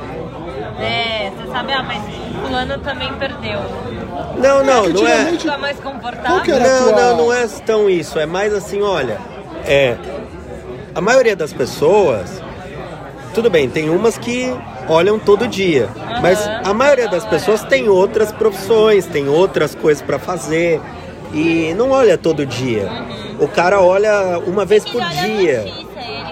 É, você sabe, ah, mas fulano também perdeu. Não, não, que não é. mais confortável. Não, tua- não, não é tão isso. É mais assim, olha, é a maioria das pessoas, tudo bem, tem umas que olham todo dia, mas a maioria das pessoas tem outras profissões, tem outras coisas para fazer e não olha todo dia. O cara olha uma vez por dia.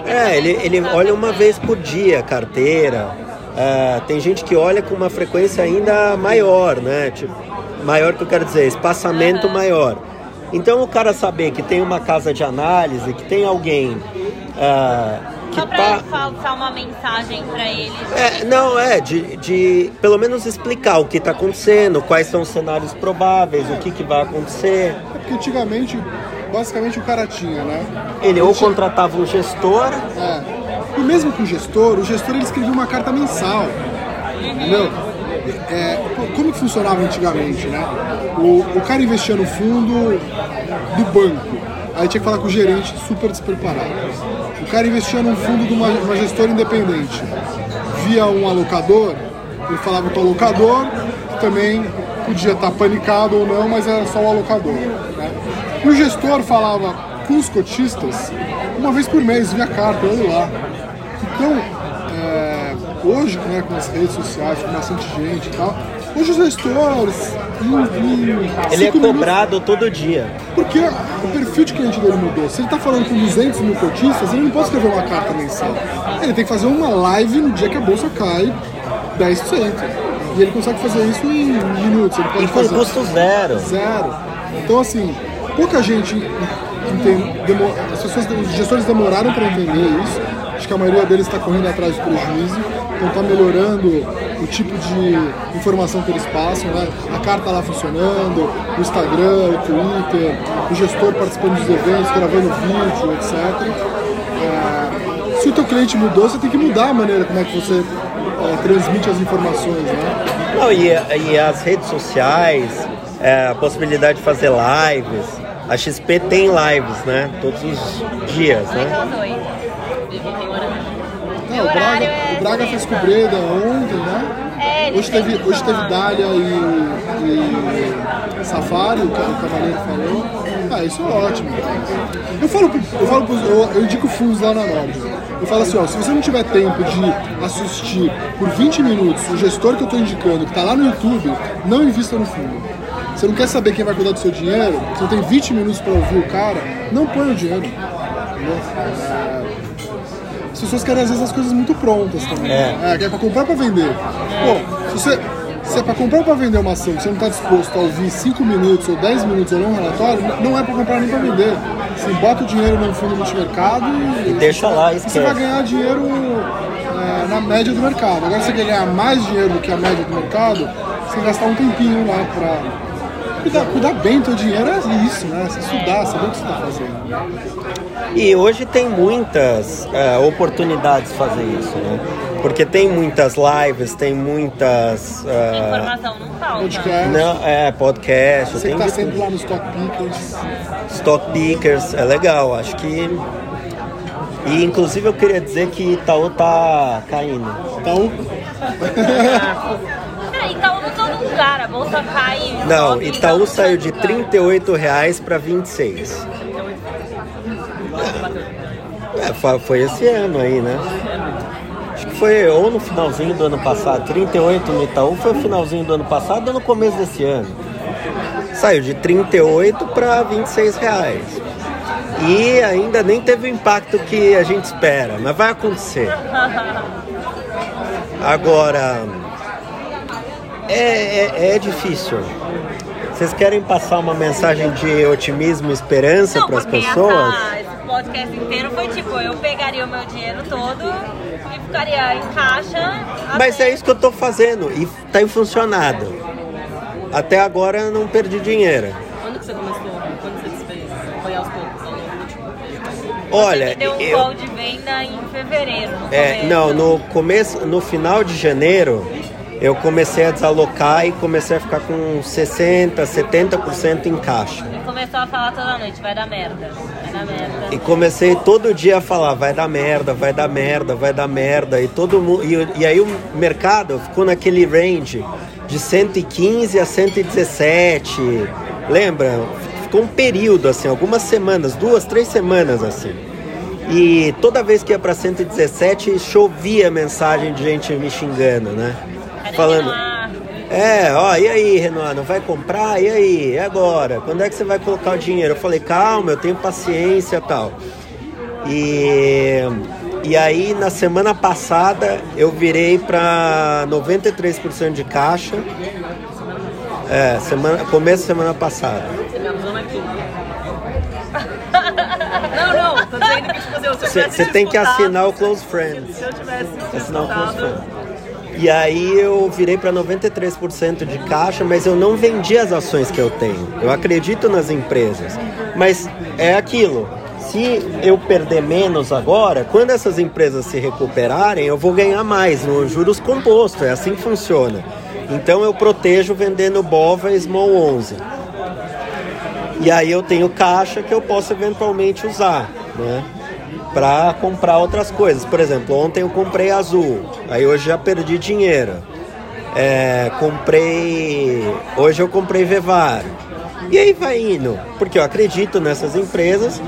É, saber ele, ele tá olha uma acontecendo. vez por dia a carteira. Ah, tem gente que olha com uma frequência ainda maior, né? Tipo, maior que eu quero dizer, espaçamento maior. Então o cara saber que tem uma casa de análise, que tem alguém ah, que Só pra tá. faltar uma mensagem pra ele. É, não, é, de, de pelo menos explicar o que está acontecendo, quais são os cenários prováveis, o que, que vai acontecer. É porque antigamente, basicamente, o cara tinha, né? Ele ou contratava um gestor, É. E mesmo com o gestor, o gestor ele escrevia uma carta mensal. Entendeu? É, como que funcionava antigamente, né? O, o cara investia no fundo do banco. Aí tinha que falar com o gerente super despreparado. O cara investia num fundo de uma, uma gestora independente. Via um alocador, ele falava com o alocador, que também podia estar panicado ou não, mas era só o alocador. Né? O gestor falava com os cotistas uma vez por mês, via carta, olha lá. Então, é, hoje, né, com as redes sociais, com bastante gente e tal, hoje os gestores. Ele é minutos- cobrado todo dia. porque o perfil de cliente dele mudou. Se ele está falando com 200 mil cotistas, ele não pode escrever uma carta mensal. Ele tem que fazer uma live no dia que a bolsa cai 10%. E ele consegue fazer isso em minutos. Ele pode E com custo zero. zero. Então, assim, pouca gente entende. demo- as pessoas, os gestores demoraram para entender isso. Acho que a maioria deles está correndo atrás do prejuízo. Então, está melhorando o tipo de informação que eles passam. Né? A carta lá funcionando, o Instagram, o Twitter, o gestor participando dos eventos, gravando vídeo, etc. É, se o teu cliente mudou, você tem que mudar a maneira como é que você é, transmite as informações. Né? Não, e, e as redes sociais, é, a possibilidade de fazer lives. A XP tem lives, né? Todos os dias, né? Não, o Braga, é o Braga fez com o Breda ontem, né? É, Hoje teve, hoje teve. Dália e, e Safari, o, ca- o Cavaleiro falou. Ah, isso é ótimo. Eu falo, eu, falo pros- eu, eu indico fundos lá na Nord. Eu falo assim, ó, se você não tiver tempo de assistir por 20 minutos o gestor que eu estou indicando, que está lá no YouTube, não invista no fundo. Você não quer saber quem vai cuidar do seu dinheiro, você não tem 20 minutos para ouvir o cara, não põe o dinheiro. Entendeu? As pessoas querem às vezes as coisas muito prontas também. É. É, que é pra comprar ou pra vender. Pô, se você. Se é pra comprar ou pra vender uma ação que você não está disposto a ouvir 5 minutos ou 10 minutos ou ler um relatório, não é pra comprar nem pra vender. Você bota o dinheiro num fundo multimercado e, E deixa lá, e você esquece. vai ganhar dinheiro é, na média do mercado. Agora, se você quer ganhar mais dinheiro do que a média do mercado, você gastar um tempinho lá pra. Cuidar, cuidar bem do teu dinheiro é isso, né? Você estudar, saber o que você está fazendo. E hoje tem muitas é, oportunidades de fazer isso, né? Porque tem muitas lives, tem muitas. é, Informação não falta. Podcast. não, é, podcast, Você tá de sempre lá no Stock Pickers. Stock Pickers, é legal, acho que. E inclusive eu queria dizer que Itaú tá caindo. Itaú lugar, a bolsa cai. Não, Itaú saiu de todo R$ lugar. 38 reais para 26. É, foi esse ano aí, né? Acho que foi ou no finalzinho do ano passado, 38 no Itaú foi o finalzinho do ano passado ou no começo desse ano. Saiu de 38 para 26 reais. E ainda nem teve o impacto que a gente espera, mas vai acontecer. Agora, é, é, é difícil. Vocês querem passar uma mensagem de otimismo e esperança para as pessoas? essa- esse podcast inteiro foi tipo, eu pegaria o meu dinheiro todo e ficaria em caixa. Mas até- é isso que eu tô fazendo e tem funcionado. Até agora eu não perdi dinheiro. Quando que você começou? Quando você desfez? Foi aos poucos, Olha, Você deu um eu- call de venda em fevereiro. No É, começo. não, no começo, no final de janeiro, eu comecei a desalocar e comecei a ficar com 60, 70% em caixa. E começou a falar toda noite, vai dar merda. Vai dar merda. E comecei todo dia a falar, vai dar merda, vai dar merda, vai dar merda. E todo mundo. E, e aí o mercado ficou naquele range de 115 a 117. Lembra? Ficou um período assim, algumas semanas, duas, três semanas assim. E toda vez que ia pra 117, chovia mensagem de gente me xingando, né? Falando. É, ó, e aí, Renan, não vai comprar? E aí, e agora? Quando é que você vai colocar o dinheiro? Eu falei, calma, eu tenho paciência tal. E, e aí, na semana passada, eu virei para 93% de caixa. É, semana, começo da semana passada. Você me avisou na quinta. Não, não, tô dizendo que tipo, assim, se eu Você tivesse tem que assinar o Close Friends. Se eu tivesse Assinar o Close Friends. E aí eu virei para 93% de caixa, mas eu não vendi as ações que eu tenho. Eu acredito nas empresas. Mas é aquilo. Se eu perder menos agora, quando essas empresas se recuperarem, eu vou ganhar mais no juros composto. É assim que funciona. Então eu protejo vendendo BOVA e Small 11. E aí eu tenho caixa que eu posso eventualmente usar, né? Para comprar outras coisas. Por exemplo, ontem eu comprei azul, aí hoje já perdi dinheiro. É, comprei. Hoje eu comprei Vevar. E aí vai indo, porque eu acredito nessas empresas,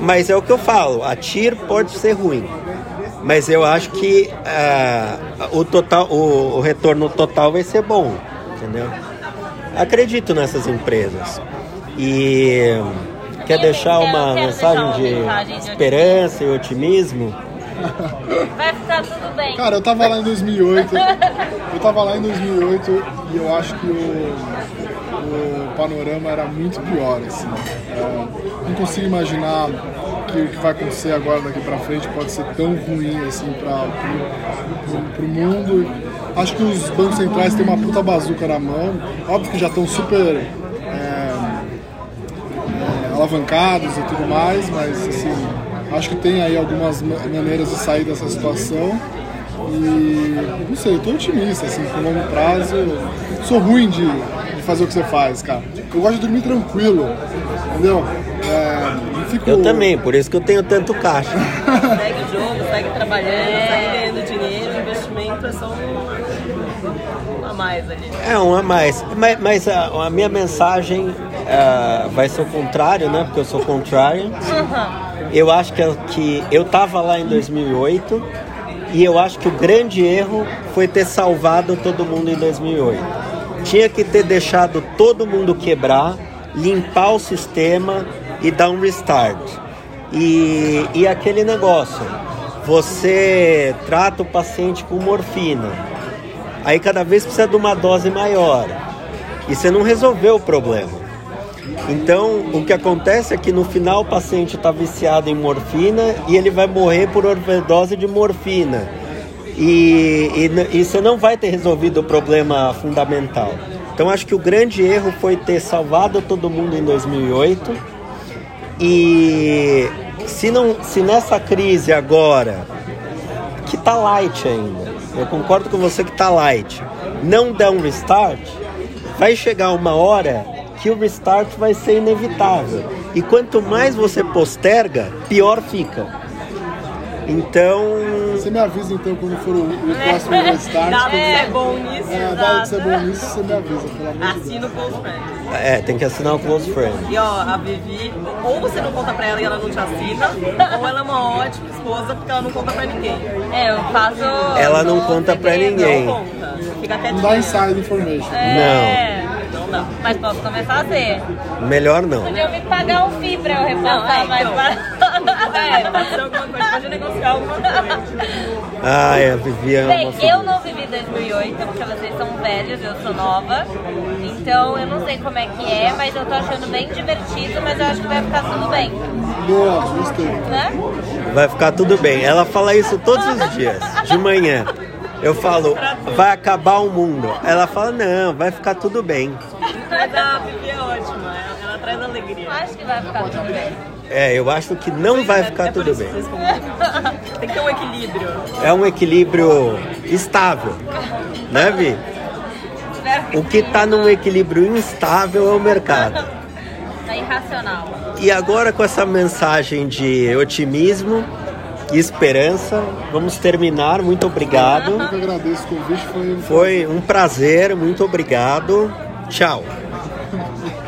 mas é o que eu falo, a TIR pode ser ruim. Mas eu acho que é, o, total, o, o retorno total vai ser bom, entendeu? Acredito nessas empresas. E quer Eu deixar quero- uma quero mensagem deixar uma de esperança e otimismo? Vai ficar tudo bem. Cara, eu tava lá em 2008. Eu tava lá em 2008 e eu acho que o, o panorama era muito pior, assim. É, não consigo imaginar que o que vai acontecer agora daqui pra frente pode ser tão ruim assim para pro, pro mundo. Acho que os bancos centrais têm uma puta bazuca na mão. Óbvio que já estão super alavancados e tudo mais, mas assim, acho que tem aí algumas ma- maneiras de sair dessa situação. E não sei, eu tô otimista, assim, pro longo prazo. Sou ruim de, de fazer o que você faz, cara. Eu gosto de dormir tranquilo, entendeu? É, fico... Eu também, por isso que eu tenho tanto caixa. segue o jogo, segue trabalhando, segue ganhando dinheiro, o investimento é só um a mais ali. É um a mais. Mas, mas a, a minha mensagem ah, vai ser o contrário, né? Porque eu sou contrário. Eu acho que, que eu tava lá em 2008 e eu acho que o grande erro foi ter salvado todo mundo em 2008. Tinha que ter deixado todo mundo quebrar, limpar o sistema e dar um restart. E, e aquele negócio, você trata o paciente com morfina, aí cada vez precisa de uma dose maior. E você não resolveu o problema. Então, o que acontece é que no final o paciente está viciado em morfina e ele vai morrer por overdose de morfina. E, e, você não vai ter resolvido o problema fundamental. Então, acho que o grande erro foi ter salvado todo mundo em 2008. E se, não, se nessa crise agora que tá light ainda. Eu concordo com você que tá light. Não der um restart, vai chegar uma hora que o restart vai ser inevitável. E quanto mais você posterga, pior fica. Então, Você me avisa então quando for o, o próximo restart. Dado que é bom nisso, É, dado que você é bom nisso, você me avisa, pelo amor de Deus. assina o Close Friends. é, tem que assinar o close friend. E ó, a Vivi, ou você não conta pra ela e ela não te assina, ou ela é uma ótima esposa porque ela não conta pra ninguém. É, eu faço. Ela não conta pra ninguém. Não conta. Fica até Não dá inside information. É, Não dá. mas posso começar a fazer. Melhor não. Podiam me pagar um FII pra eu repassar Não, é, mais então. barato. É, pode ser alguma coisa, pode negociar alguma coisa. Ai, a Viviane. Bem, eu não vivi 2008, porque vocês são velhos, eu sou nova. Então eu não sei como é que é, mas eu tô achando bem divertido, mas eu acho que vai ficar tudo bem, Boa, gostei. né? Vai ficar tudo bem. Ela fala isso todos os dias, de manhã. Eu falo, vai acabar o mundo. Ela fala, não, vai ficar tudo bem. Mas a Vivi é ótima, ela, traz alegria. Acho que vai ficar tudo bem. É, eu acho que não vai ficar É tudo bem. Tem que ter um equilíbrio. É um equilíbrio estável, né, Vi? O que tá num equilíbrio instável é o mercado. tá irracional. E agora com essa mensagem de otimismo e esperança, vamos terminar. Muito obrigado. Eu que agradeço o convite, foi um Foi um prazer, muito obrigado. Tchau.